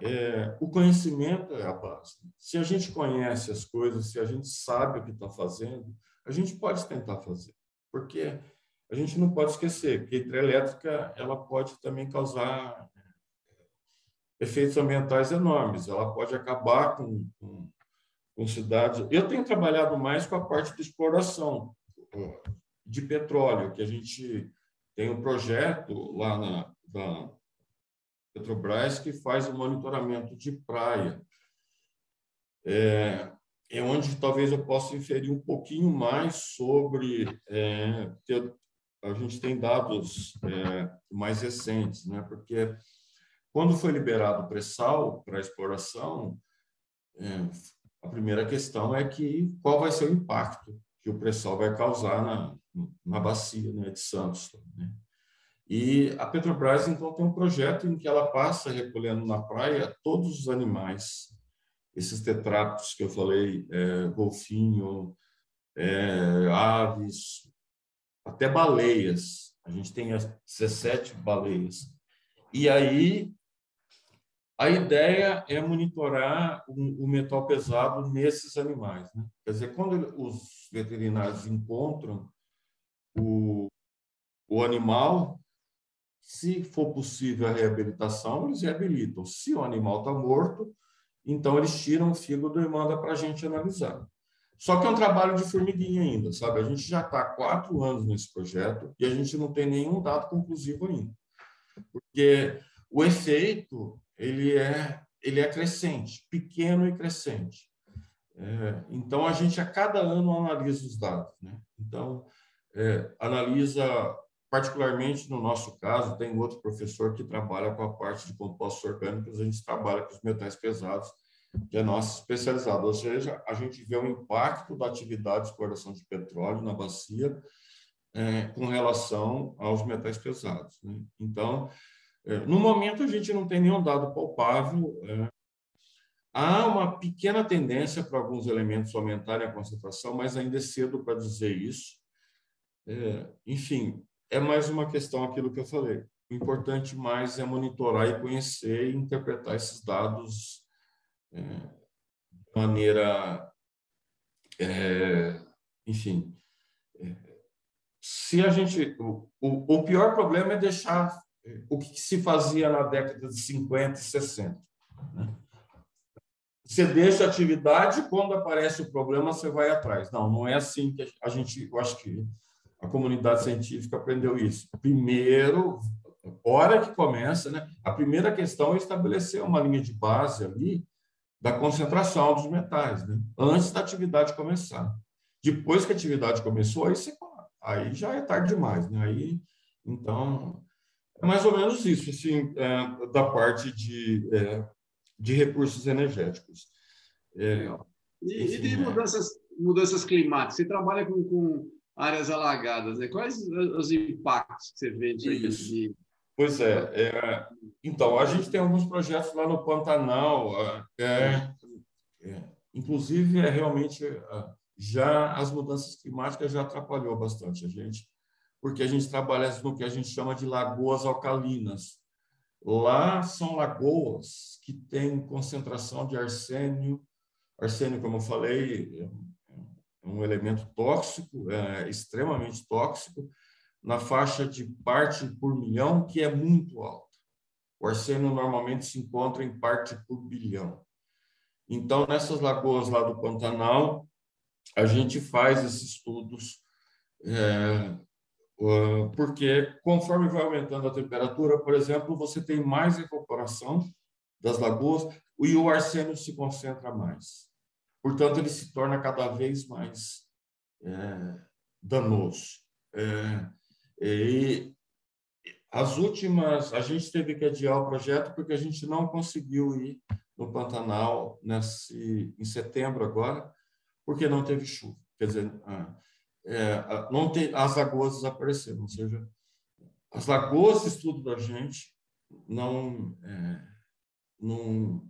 é, o conhecimento é a base. Se a gente conhece as coisas, se a gente sabe o que está fazendo, a gente pode tentar fazer. Porque a gente não pode esquecer que a hidrelétrica ela pode também causar efeitos ambientais enormes. Ela pode acabar com, com, com cidades. Eu tenho trabalhado mais com a parte de exploração de petróleo, que a gente tem um projeto lá na, na Petrobras que faz o monitoramento de praia. É, é onde talvez eu possa inferir um pouquinho mais sobre. É, a gente tem dados é, mais recentes, né? porque Quando foi liberado o pré-sal para exploração, é, a primeira questão é que qual vai ser o impacto que o pré-sal vai causar na, na bacia né, de Santos. Né? E a Petrobras, então, tem um projeto em que ela passa recolhendo na praia todos os animais, esses tetratos que eu falei, é, golfinho, é, aves, até baleias. A gente tem 17 baleias. E aí, a ideia é monitorar o, metal pesado nesses animais. Né? Quer dizer, quando os veterinários encontram o, o animal, se for possível a reabilitação, eles reabilitam. Se o animal está morto, então eles tiram o fígado e mandam para a gente analisar. Só que é um trabalho de formiguinha ainda, sabe? A gente já está há quatro anos nesse projeto e a gente não tem nenhum dado conclusivo ainda. Porque o efeito, ele é, ele é crescente, pequeno e crescente. É, então, a gente a cada ano analisa os dados. Né? Então, é, analisa, particularmente no nosso caso, tem outro professor que trabalha com a parte de compostos orgânicos, a gente trabalha com os metais pesados, que é nossa especializada, ou seja, a gente vê o impacto da atividade de exploração de petróleo na bacia é, com relação aos metais pesados. Né? Então, é, no momento, a gente não tem nenhum dado palpável. É, há uma pequena tendência para alguns elementos aumentarem a concentração, mas ainda é cedo para dizer isso. É, enfim, é mais uma questão aquilo que eu falei. O importante mais é monitorar e conhecer e interpretar esses dados é, de maneira, é, enfim, é, se a gente, o, o, pior problema é deixar o que se fazia na década de 50 e 60. Né? Você deixa a atividade, quando aparece o problema, você vai atrás. Não, não é assim que a gente, eu acho que a comunidade científica aprendeu isso. Primeiro, hora que começa, né? A primeira questão é estabelecer uma linha de base ali da concentração dos metais, né? antes da atividade começar. Depois que a atividade começou, aí, você, aí já é tarde demais. Né? Aí, então, é mais ou menos isso, assim, é, da parte de, é, de recursos energéticos. É, e, enfim, e de é. mudanças, mudanças climáticas? Você trabalha com, com áreas alagadas, né? Quais os impactos que você vê disso? De, Pois é, é, Então, a gente tem alguns projetos lá no Pantanal. É, é, inclusive, é realmente é, já as mudanças climáticas já atrapalhou bastante a gente, porque a gente trabalha no que a gente chama de lagoas alcalinas. Lá são lagoas que têm concentração de arsênio. Arsênio, como eu falei, é um elemento tóxico, é extremamente tóxico, na faixa de parte por milhão, que é muito alta. O arsênio normalmente se encontra em parte por bilhão. Então, nessas lagoas lá do Pantanal, a gente faz esses estudos, é, porque conforme vai aumentando a temperatura, por exemplo, você tem mais evaporação das lagoas e o arsênio se concentra mais. Portanto, ele se torna cada vez mais é, danoso. É, e as últimas, a gente teve que adiar o projeto porque a gente não conseguiu ir no Pantanal nesse, em setembro agora, porque não teve chuva. Quer dizer, é, não tem, as lagoas desapareceram, ou seja, as lagoas de estudo da gente não, é, não,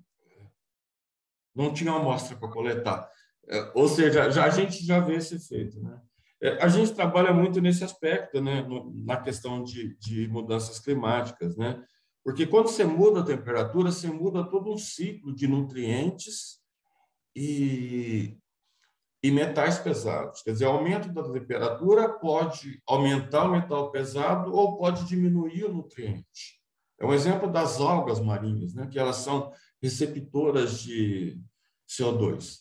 não tinham amostra para coletar. É, ou seja, já, a gente já vê esse efeito. Né? É, a gente trabalha muito nesse aspecto, né, na questão de, de mudanças climáticas, né? Porque quando você muda a temperatura, você muda todo um ciclo de nutrientes e, e metais pesados. Quer dizer, o aumento da temperatura pode aumentar o metal pesado ou pode diminuir o nutriente. É um exemplo das algas marinhas, né, que elas são receptoras de CO2.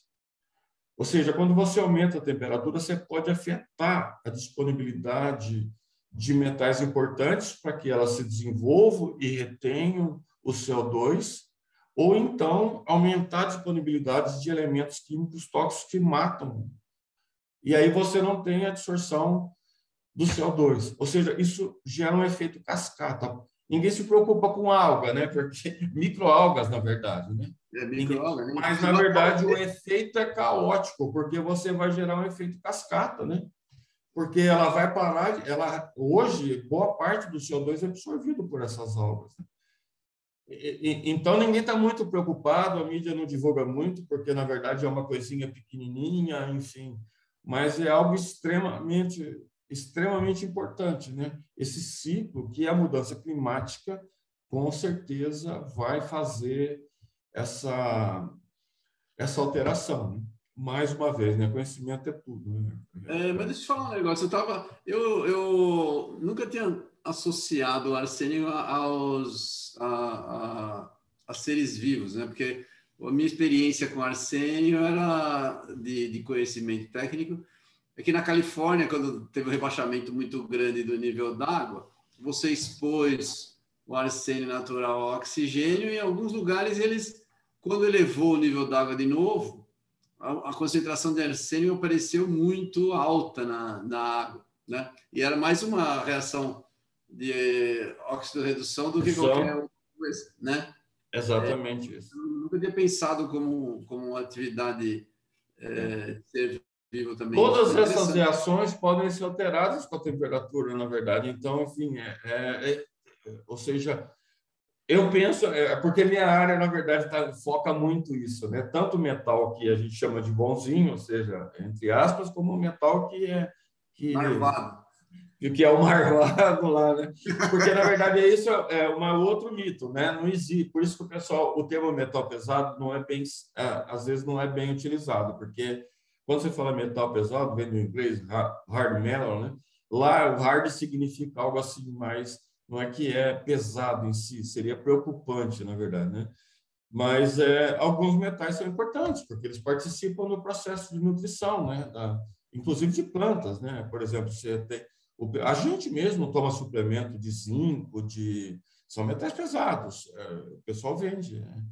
Ou seja, quando você aumenta a temperatura, você pode afetar a disponibilidade de metais importantes para que elas se desenvolvam e retenham o CO2, ou então aumentar a disponibilidade de elementos químicos tóxicos que matam. E aí você não tem a absorção do CO2. Ou seja, isso gera um efeito cascata. ninguém se preocupa com alga, né? Porque microalgas, na verdade, né? É né? Mas na verdade o efeito é caótico, porque você vai gerar um efeito cascata, né? Porque ela vai parar, ela hoje boa parte do CO2 é absorvido por essas algas. Né? Então, ninguém está muito preocupado, a mídia não divulga muito, porque, na verdade, é uma coisinha pequenininha, enfim, mas é algo extremamente, extremamente importante, né? Esse ciclo que a mudança climática, com certeza, vai fazer essa, essa alteração. Né? Mais uma vez, né? Conhecimento é tudo. Né? É, mas deixa eu falar um negócio. Eu, tava, eu, eu nunca tinha associado o arsênio aos a, a, a, seres vivos, né? Porque a minha experiência com arsênio era de, de conhecimento técnico. É que na Califórnia, quando teve um rebaixamento muito grande do nível d'água, você expôs o arsênio natural ao oxigênio e em alguns lugares eles, quando elevou o nível d'água de novo, a, a, concentração de arsênio apareceu muito alta na, na água, né? E era mais uma reação de oxidorredução do que Só. qualquer outra coisa, né? Exatamente é, isso. Eu nunca tinha pensado como, como uma atividade é, ser vivo também. Todas essas reações podem ser alteradas com a temperatura, na verdade. Então, enfim, é, é, é ou seja, eu penso, é, porque minha área, na verdade, tá, foca muito isso, né? Tanto metal que a gente chama de bonzinho, ou seja, entre aspas, como metal que é... Que, Marvado que é o marvado lá, né? Porque na verdade é isso é um outro mito, né? Não existe. Por isso que o pessoal, o termo metal pesado não é bem, é, às vezes não é bem utilizado, porque quando você fala metal pesado, vem do inglês hard metal, né? Lá o hard significa algo assim mais, não é que é pesado em si, seria preocupante, na verdade, né? Mas é, alguns metais são importantes porque eles participam no processo de nutrição, né? Da, inclusive de plantas, né? Por exemplo, você tem a gente mesmo toma suplemento de zinco, de são metais pesados, é, o pessoal vende. Né?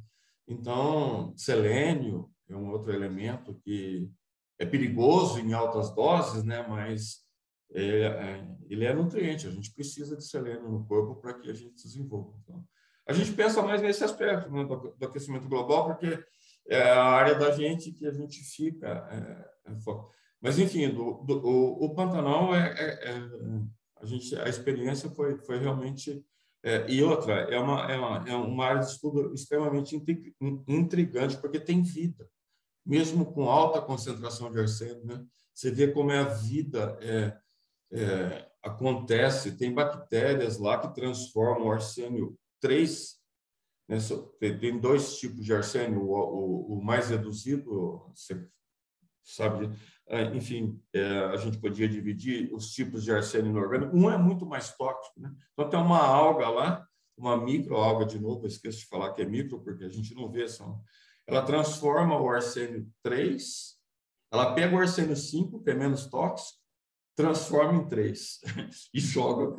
Então, selênio é um outro elemento que é perigoso em altas doses, né? mas é, é, ele é nutriente, a gente precisa de selênio no corpo para que a gente desenvolva. Então, a gente pensa mais nesse aspecto né, do, do, aquecimento global, porque é a área da gente que a gente fica é, é mas, enfim, do, do, o, o, Pantanal, é, é, é, a, gente, a experiência foi, foi realmente... E outra, é uma, é, uma, é uma área de estudo extremamente intrigante, porque tem vida, mesmo com alta concentração de arsênio. Né? Você vê como é a vida é, acontece. Tem bactérias lá que transformam o arsênio 3 né? Tem dois tipos de arsênio, o, o, o mais reduzido, você sabe, é, enfim, é, a gente podia dividir os tipos de arsênio inorgânico. Um é muito mais tóxico, né? Então tem uma alga lá, uma microalga de novo, eu esqueço de falar que é micro, porque a gente não vê só. Ela transforma o arsênio 3, ela pega o arsênio 5, que é menos tóxico, transforma em 3 e joga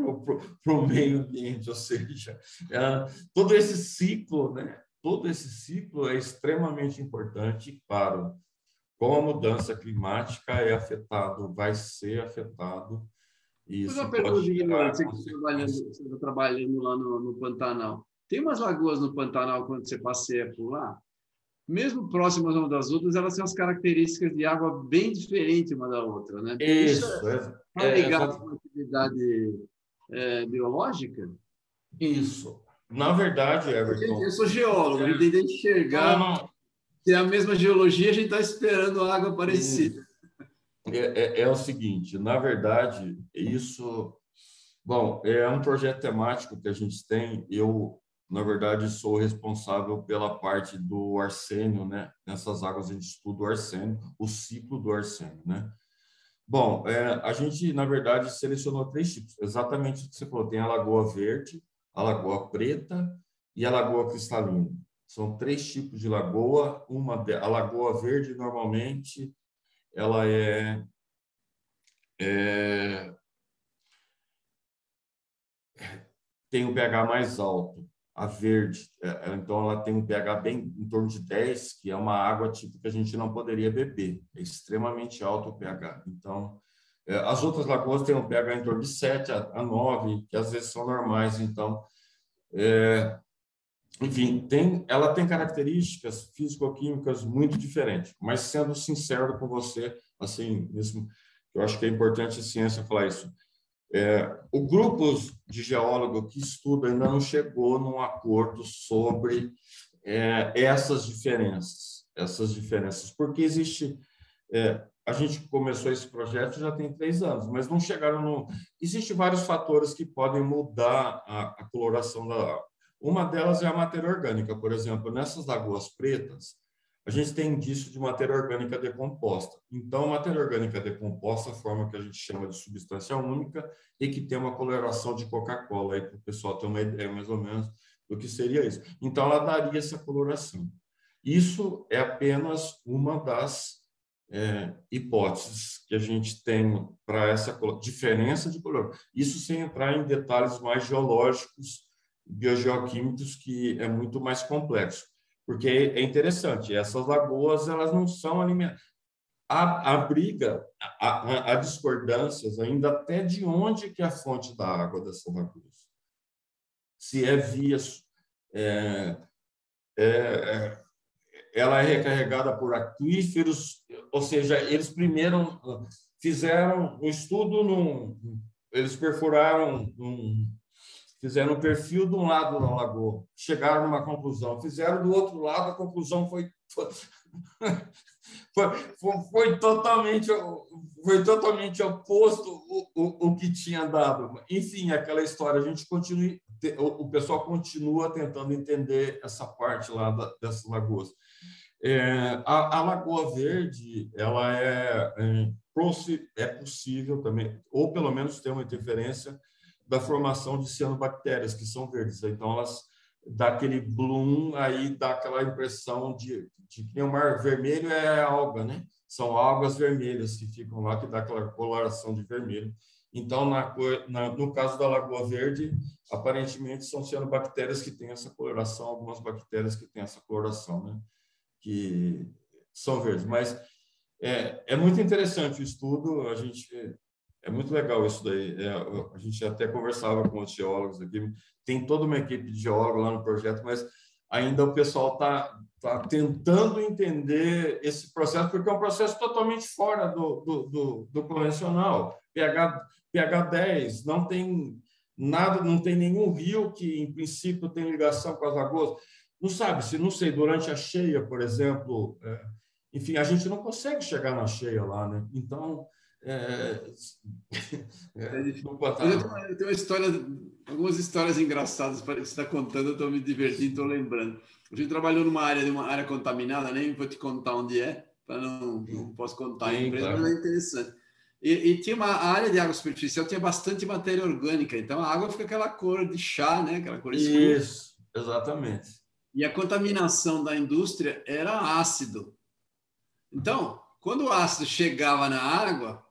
para o meio ambiente, ou seja, é, todo esse ciclo, né? Todo esse ciclo é extremamente importante para com a mudança climática é afetado, vai ser afetado. Isso uma pergunta ignorante, você está trabalhando, tá trabalhando lá no, no, Pantanal. Tem umas lagoas no Pantanal, quando você passeia por lá, mesmo próximas uma das outras, elas têm as características de água bem diferentes uma da outra, né? Isso, Isso é, ligado é, com a atividade é, biológica? Isso. Na verdade, Everton... Eu sou geólogo, tem que enxergar... Não, não se é a mesma geologia, a gente está esperando água parecida. É, é, é, o seguinte, na verdade, isso. Bom, é um projeto temático que a gente tem. Eu, na verdade, sou responsável pela parte do arsênio, né? Nessas águas a gente estuda o arsênio, o ciclo do arsênio, né? Bom, é, a gente, na verdade, selecionou três tipos, exatamente o que você falou. Tem a Lagoa Verde, a Lagoa Preta e a Lagoa Cristalina. São três tipos de lagoa. Uma, a lagoa verde, normalmente, ela é, é tem um pH mais alto. A verde, é, então ela tem um pH bem em torno de 10, que é uma água tipo que a gente não poderia beber. É extremamente alto o pH. Então, é, as outras lagoas têm um pH em torno de 7 a 9, que às vezes são normais. Então, É, enfim, tem, ela tem características físico-químicas muito diferentes. Mas sendo sincero com você, assim, mesmo, eu acho que é importante a ciência falar isso. É, o grupo de geólogo que estuda ainda não chegou num acordo sobre é, essas diferenças, essas diferenças, porque existe é, a gente começou esse projeto já tem três anos, mas não chegaram no. Existem vários fatores que podem mudar a, a coloração da água. Uma delas é a matéria orgânica, por exemplo, nessas lagoas pretas, a gente tem indício de matéria orgânica decomposta. Então, matéria orgânica decomposta, forma que a gente chama de substância única, e que tem uma coloração de Coca-Cola, aí para o pessoal ter uma ideia mais ou menos do que seria isso. Então, ela daria essa coloração. Isso é apenas uma das é, hipóteses que a gente tem para essa diferença de color. Isso sem entrar em detalhes mais geológicos, biogeoquímicos, que é muito mais complexo. Porque é interessante, essas lagoas elas não são alimentadas. Há, há briga, há, discordâncias ainda até de onde que é a fonte da água dessas lagoas. Se é via... É, é, é ela é recarregada por aquíferos, ou seja, eles primeiro fizeram um estudo, num, eles perfuraram, um, fizeram um perfil de um lado da lagoa, chegaram numa conclusão, fizeram do outro lado, a conclusão foi foi, foi, foi totalmente foi totalmente oposto o, o, o que tinha dado. Enfim, aquela história, a gente continua, o pessoal continua tentando entender essa parte lá da, dessas lagoas. É, a, a, Lagoa Verde, ela é, é, é possível também, ou pelo menos tem uma interferência da formação de cianobactérias, que são verdes. Então, elas dá aquele bloom, aí dá aquela impressão de, de que o mar vermelho é alga, né? São algas vermelhas que ficam lá, que dá aquela coloração de vermelho. Então, na, na, no caso da Lagoa Verde, aparentemente são cianobactérias que têm essa coloração, algumas bactérias que têm essa coloração, né? que são verdes. Mas é, é muito interessante o estudo, a gente é muito legal isso daí. É, a gente até conversava com os geólogos aqui, tem toda uma equipe de geólogos lá no projeto, mas ainda o pessoal está tá tentando entender esse processo, porque é um processo totalmente fora do, do, do, do convencional. pH, pH 10, não tem nada, não tem nenhum rio que, em princípio, tem ligação com as lagoas. Não sabe, se não sei, durante a cheia, por exemplo, é, enfim, a gente não consegue chegar na cheia lá, né? Então, é, é, não eu, tenho uma, eu tenho uma história, algumas histórias engraçadas que você está contando, eu estou me divertindo, estou lembrando. A gente trabalhou numa área, numa área contaminada, nem vou te contar onde é, para não, não posso contar Sim, a empresa, claro. mas é interessante. E, e, tinha uma área de água superficial, tinha bastante matéria orgânica, então a água fica aquela cor de chá, né? Aquela cor escura. Isso, exatamente. E a contaminação da indústria era ácido. Então, quando o ácido chegava na água,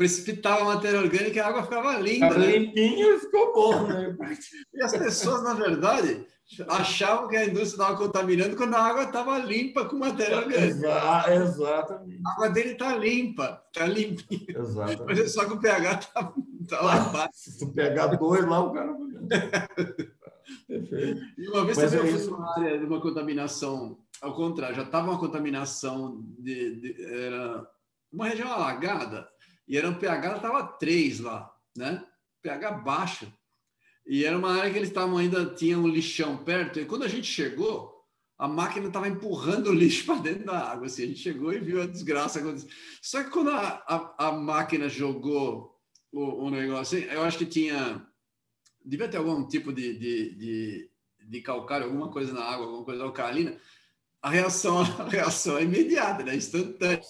precipitava a matéria orgânica e a água ficava linda. Né? Limpinho e ficou bom, né? e as pessoas, na verdade, achavam que a indústria estava contaminando quando a água estava limpa com matéria orgânica. Exa exatamente. A água dele está limpa, está limpinha. Exatamente. Mas é só que o pH está tá lá embaixo. Se tu pegar dois lá, o cara. Perfeito. E uma vez Mas também é eu fui numa área de uma contaminação, ao contrário, já estava uma contaminação de, de, era uma região alagada e era um pH estava 3 lá, né? pH baixo. E era uma área que eles estavam ainda tinha um lixão perto. E quando a gente chegou, a máquina estava empurrando o lixo para dentro da água. Assim, a gente chegou e viu a desgraça acontecer. Só que quando a, a, a máquina jogou o, o negócio, eu acho que tinha devia ter algum tipo de, de, de, de calcário, alguma coisa na água, alguma coisa alcalina, a reação, a reação é imediata, né? instantânea.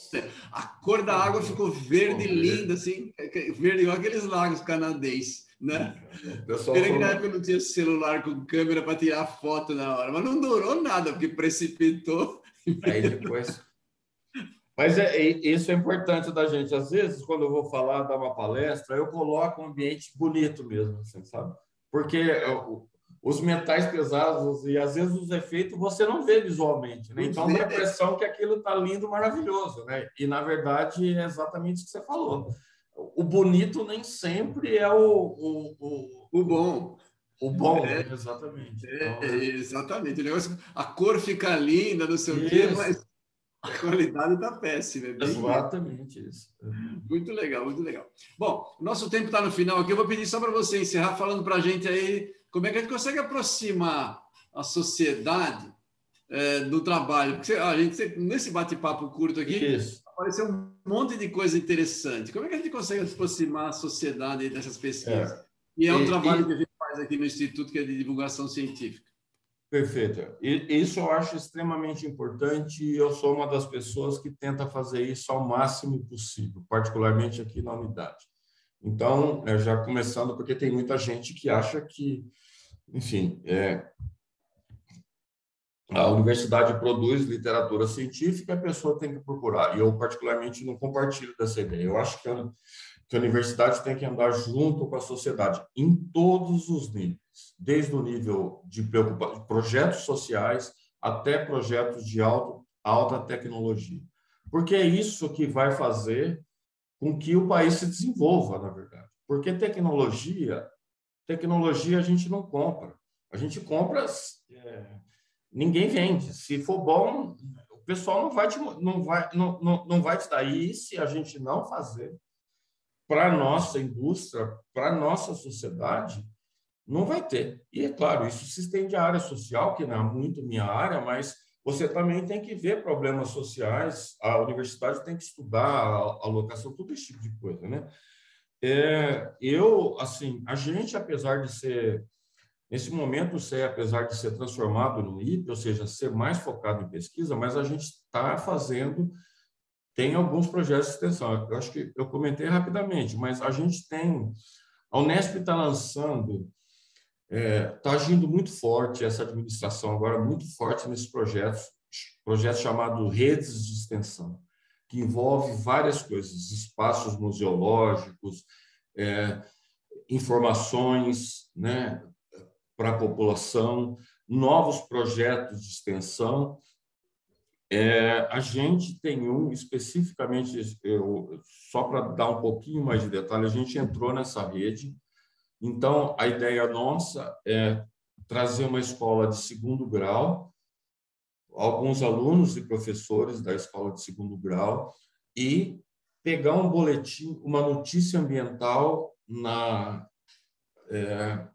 A cor da água ficou verde, linda, assim, verde igual aqueles lagos canadenses. Né? Pena que na época não tinha celular com câmera para tirar foto na hora, mas não durou nada, porque precipitou. Aí depois. Mas é, é, isso é importante da gente. Às vezes, quando eu vou falar, dar uma palestra, eu coloco um ambiente bonito mesmo, assim, sabe? Porque os metais pesados e às vezes os efeitos você não vê visualmente, né? Então dá a impressão que aquilo está lindo, maravilhoso, né? E na verdade é exatamente o que você falou. O bonito nem sempre é o, o, o, o bom. O bom, é, exatamente. É, então, exatamente. O negócio, a cor fica linda, não sei isso. o quê, mas a qualidade está péssima. É exatamente isso. Muito legal, muito legal. Bom, nosso tempo está no final aqui. Eu vou pedir só para você encerrar falando para a gente aí como é que a gente consegue aproximar a sociedade é, do trabalho. Porque a gente, nesse bate-papo curto aqui, Isso. apareceu um monte de coisa interessante. Como é que a gente consegue aproximar a sociedade dessas pesquisas? É. E é um e, trabalho e... que a gente faz aqui no Instituto, que é de divulgação científica. Perfeito. E isso eu acho extremamente importante e eu sou uma das pessoas que tenta fazer isso ao máximo possível, particularmente aqui na unidade. Então, é, já começando, porque tem muita gente que acha que, enfim, é, a universidade produz literatura científica, a pessoa tem que procurar. E eu, particularmente, não compartilho dessa ideia. Eu acho que a, que a universidade tem que andar junto com a sociedade, em todos os níveis, desde o nível de projetos sociais até projetos de alto, alta tecnologia. Porque é isso que vai fazer com que o país se desenvolva, na verdade. Porque tecnologia, tecnologia a gente não compra. A gente compra é, ninguém vende. Se for bom, o pessoal não vai te, não vai, não, não, não vai te dar. E se a gente não fazer para nossa indústria, para nossa sociedade, não vai ter. E, é claro, isso se estende à área social, que não é muito minha área, mas você também tem que ver problemas sociais, a universidade tem que estudar a alocação, todo esse tipo de coisa, né? É, eu, assim, a gente, apesar de ser Nesse momento, CE, apesar de ser transformado no IP, ou seja, ser mais focado em pesquisa, mas a gente está fazendo, tem alguns projetos de extensão. Eu acho que eu comentei rapidamente, mas a gente tem, a Unesp está lançando, está é, tá agindo muito forte, essa administração agora, muito forte nesses projetos, projeto chamado Redes de Extensão, que envolve várias coisas, espaços museológicos, é, informações, né, para a população, novos projetos de extensão. É, a gente tem um especificamente, eu, só para dar um pouquinho mais de detalhe, a gente entrou nessa rede. Então, a ideia nossa é trazer uma escola de segundo grau, alguns alunos e professores da escola de segundo grau, e pegar um boletim, uma notícia ambiental na é,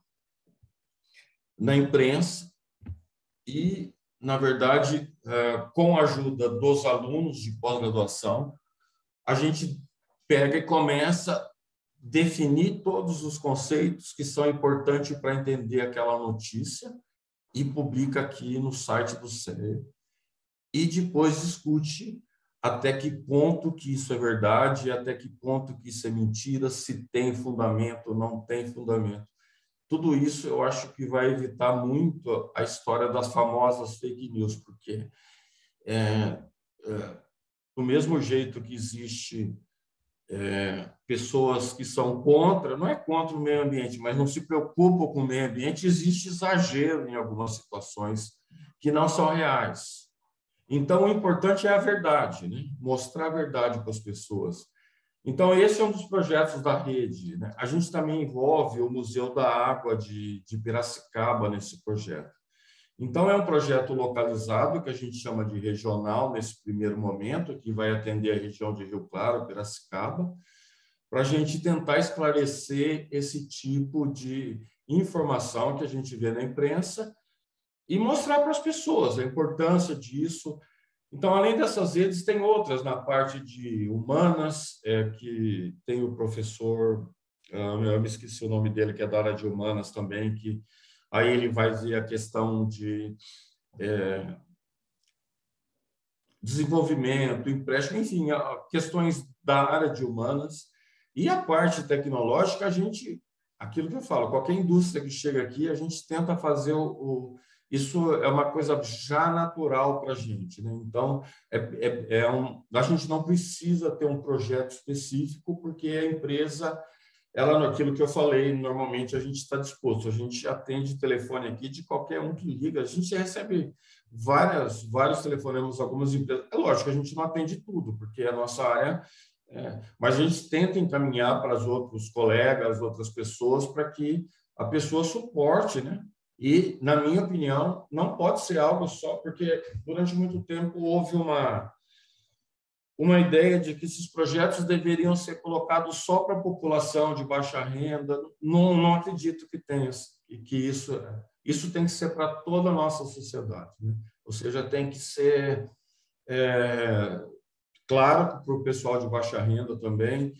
na imprensa e, na verdade, é, com a ajuda dos alunos de pós-graduação, a gente pega e começa definir todos os conceitos que são importantes para entender aquela notícia e publica aqui no site do CE e depois discute até que ponto que isso é verdade, até que ponto que isso é mentira, se tem fundamento ou não tem fundamento. Tudo isso eu acho que vai evitar muito a história das famosas fake news, porque é, é, do mesmo jeito que existe é, pessoas que são contra, não é contra o meio ambiente, mas não se preocupam com o meio ambiente, existe exagero em algumas situações que não são reais. Então, o importante é a verdade, né? mostrar a verdade para as pessoas. Então, esse é um dos projetos da rede. Né? A gente também envolve o Museu da Água de, de Piracicaba nesse projeto. Então, é um projeto localizado, que a gente chama de regional nesse primeiro momento, que vai atender a região de Rio Claro, Piracicaba, para a gente tentar esclarecer esse tipo de informação que a gente vê na imprensa e mostrar para as pessoas a importância disso, então, além dessas redes, tem outras na parte de humanas, é, que tem o professor, ah, eu me esqueci o nome dele, que é da área de humanas também, que aí ele vai ver a questão de é, desenvolvimento, empréstimo, enfim, questões da área de humanas. E a parte tecnológica, a gente, aquilo que eu falo, qualquer indústria que chega aqui, a gente tenta fazer o, o isso é uma coisa já natural para a gente. Né? Então, é, é, é, um, a gente não precisa ter um projeto específico, porque a empresa, ela, naquilo que eu falei, normalmente a gente está disposto, a gente atende telefone aqui de qualquer um que liga, a gente recebe várias, vários telefonemas, algumas empresas. É lógico, a gente não atende tudo, porque a nossa área. É, mas a gente tenta encaminhar para os outros colegas, outras pessoas, para que a pessoa suporte, né? E, na minha opinião, não pode ser algo só, porque durante muito tempo houve uma, uma ideia de que esses projetos deveriam ser colocados só para a população de baixa renda. Não, não acredito que tenha, que isso, isso tem que ser para toda a nossa sociedade. Né? Ou seja, tem que ser, é, claro, para o pessoal de baixa renda também,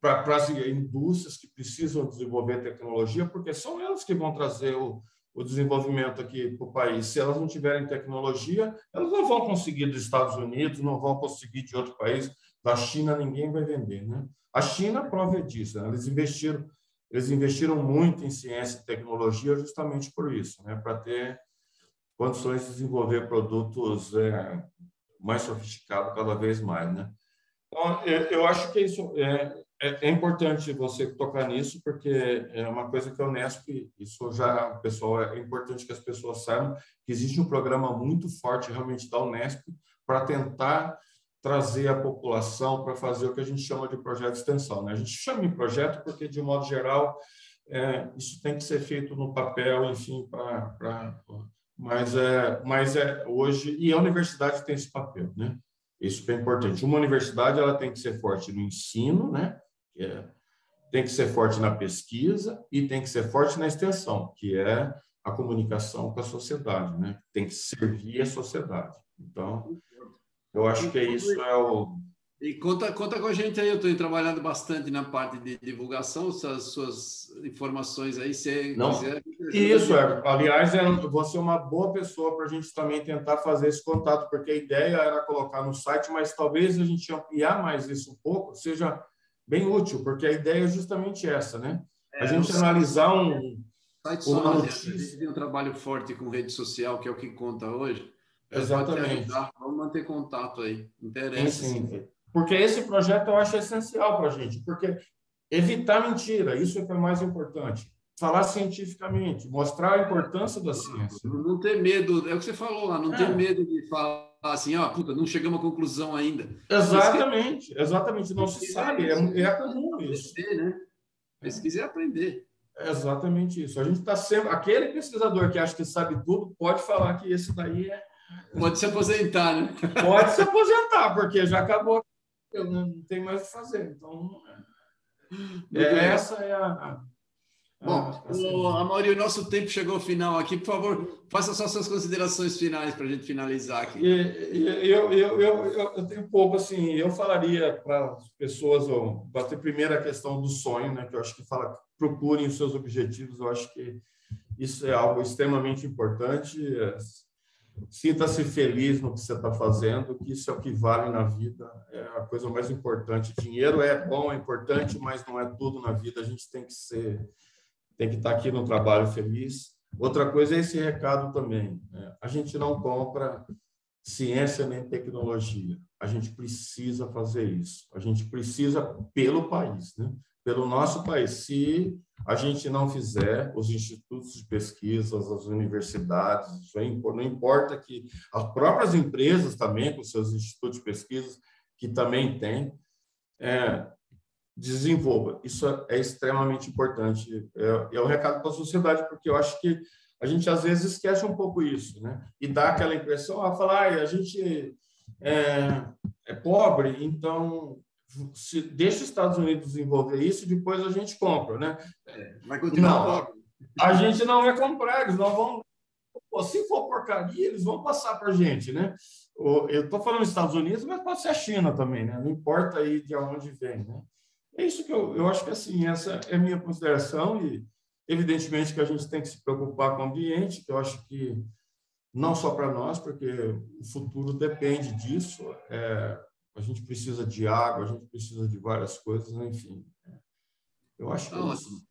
para as indústrias que precisam desenvolver tecnologia, porque são elas que vão trazer o, o desenvolvimento aqui para o país. Se elas não tiverem tecnologia, elas não vão conseguir dos Estados Unidos, não vão conseguir de outro país. Da China, ninguém vai vender. Né? A China prova disso. Né? Eles, investiram, eles investiram muito em ciência e tecnologia justamente por isso, né? para ter condições de desenvolver produtos é, mais sofisticados cada vez mais. Né? Então, eu acho que isso é, é, é, importante você tocar nisso, porque é uma coisa que a Unesp, isso já, pessoal, é importante que as pessoas saibam que existe um programa muito forte realmente da Unesp para tentar trazer a população para fazer o que a gente chama de projeto de extensão. Né? A gente chama de projeto porque, de modo geral, é, isso tem que ser feito no papel, enfim, para. Mas, é, mas é hoje, e a universidade tem esse papel, né? Isso é importante. Uma universidade ela tem que ser forte no ensino, né? É, tem que ser forte na pesquisa e tem que ser forte na extensão, que é a comunicação com a sociedade, né? Tem que servir a sociedade. Então, eu acho que isso é o e conta, conta com a gente aí, eu estou trabalhando bastante na parte de divulgação, essas suas informações aí, se Não. quiser. Isso, é. aliás, é, você é uma boa pessoa para a gente também tentar fazer esse contato, porque a ideia era colocar no site, mas talvez a gente ampliar mais isso um pouco, seja bem útil, porque a ideia é justamente essa, né? É, a gente analisar um. Site uma notícia. A gente tem um trabalho forte com rede social, que é o que conta hoje. Exatamente. Vamos manter contato aí. Interessa. Sim, sim. Porque esse projeto eu acho essencial para a gente, porque evitar mentira, isso é o é mais importante. Falar cientificamente, mostrar a importância da ciência. Não, não ter medo, é o que você falou lá, não é. ter medo de falar assim, ó, puta, não chegamos à conclusão ainda. Exatamente, exatamente, não se sabe, é, é comum isso. Né? Pesquisa é aprender. É exatamente isso. A gente está sempre. Aquele pesquisador que acha que sabe tudo pode falar que esse daí é. Pode se aposentar, né? Pode se aposentar, porque já acabou eu não tenho mais o que fazer. Então, é, essa é a. Bom, a Amaury, o nosso tempo chegou ao final aqui. Por favor, faça só suas considerações finais para a gente finalizar aqui. Eu, eu, eu, eu, tenho pouco, assim, eu falaria para as pessoas, bater primeiro a questão do sonho, né, que eu acho que fala, procurem os seus objetivos, eu acho que isso é algo extremamente importante. Sinta-se feliz no que você está fazendo, que isso é o que vale na vida, é a coisa mais importante. Dinheiro é bom, é importante, mas não é tudo na vida. A gente tem que ser, tem que estar aqui no trabalho feliz. Outra coisa é esse recado também. Né? A gente não compra ciência nem tecnologia. A gente precisa fazer isso. A gente precisa pelo país, né? pelo nosso país. Se a gente não fizer, os institutos de pesquisas, as universidades, não importa que as próprias empresas também, com seus institutos de pesquisa, que também têm, é, desenvolva. Isso é extremamente importante. É, é um recado para a sociedade, porque eu acho que a gente às vezes esquece um pouco isso, né? E dá aquela impressão, a falar, ah, a gente é, é pobre, então se deixa os Estados Unidos desenvolver isso, depois a gente compra, né? É, vai continuar. Não, a gente não vai comprar, eles não vão. Pô, se for porcaria, eles vão passar para a gente, né? Eu estou falando dos Estados Unidos, mas pode ser a China também, né? Não importa aí de onde vem, né? É isso que eu, eu acho que assim, essa é a minha consideração e evidentemente que a gente tem que se preocupar com o ambiente, que eu acho que não só para nós, porque o futuro depende disso. É, a gente precisa de água, a gente precisa de várias coisas, enfim. Eu acho que é isso.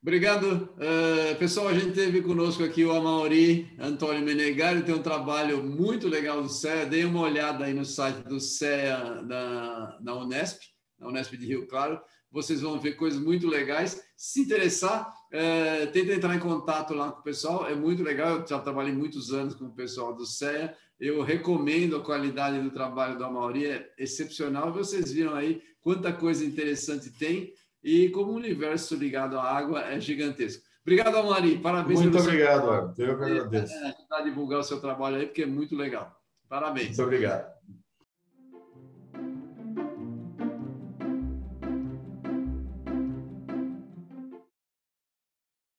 Obrigado. Uh, pessoal, a gente teve conosco aqui o Amauri Antônio Menegari, tem um trabalho muito legal do CEA. Dê uma olhada aí no site do CEA da, da Unesp, da Unesp de Rio Claro. Vocês vão ver coisas muito legais. Se interessar, uh, tenta entrar em contato lá com o pessoal. É muito legal. Eu já trabalhei muitos anos com o pessoal do CEA. Eu recomendo a qualidade do trabalho do Amauri, é excepcional. Vocês viram aí quanta coisa interessante tem. e como o universo ligado à água é gigantesco. Obrigado, Amari. Parabéns. Muito obrigado, seu... Eu que agradeço. Ajudar a divulgar o seu trabalho aí, porque é muito legal. Parabéns. Muito obrigado.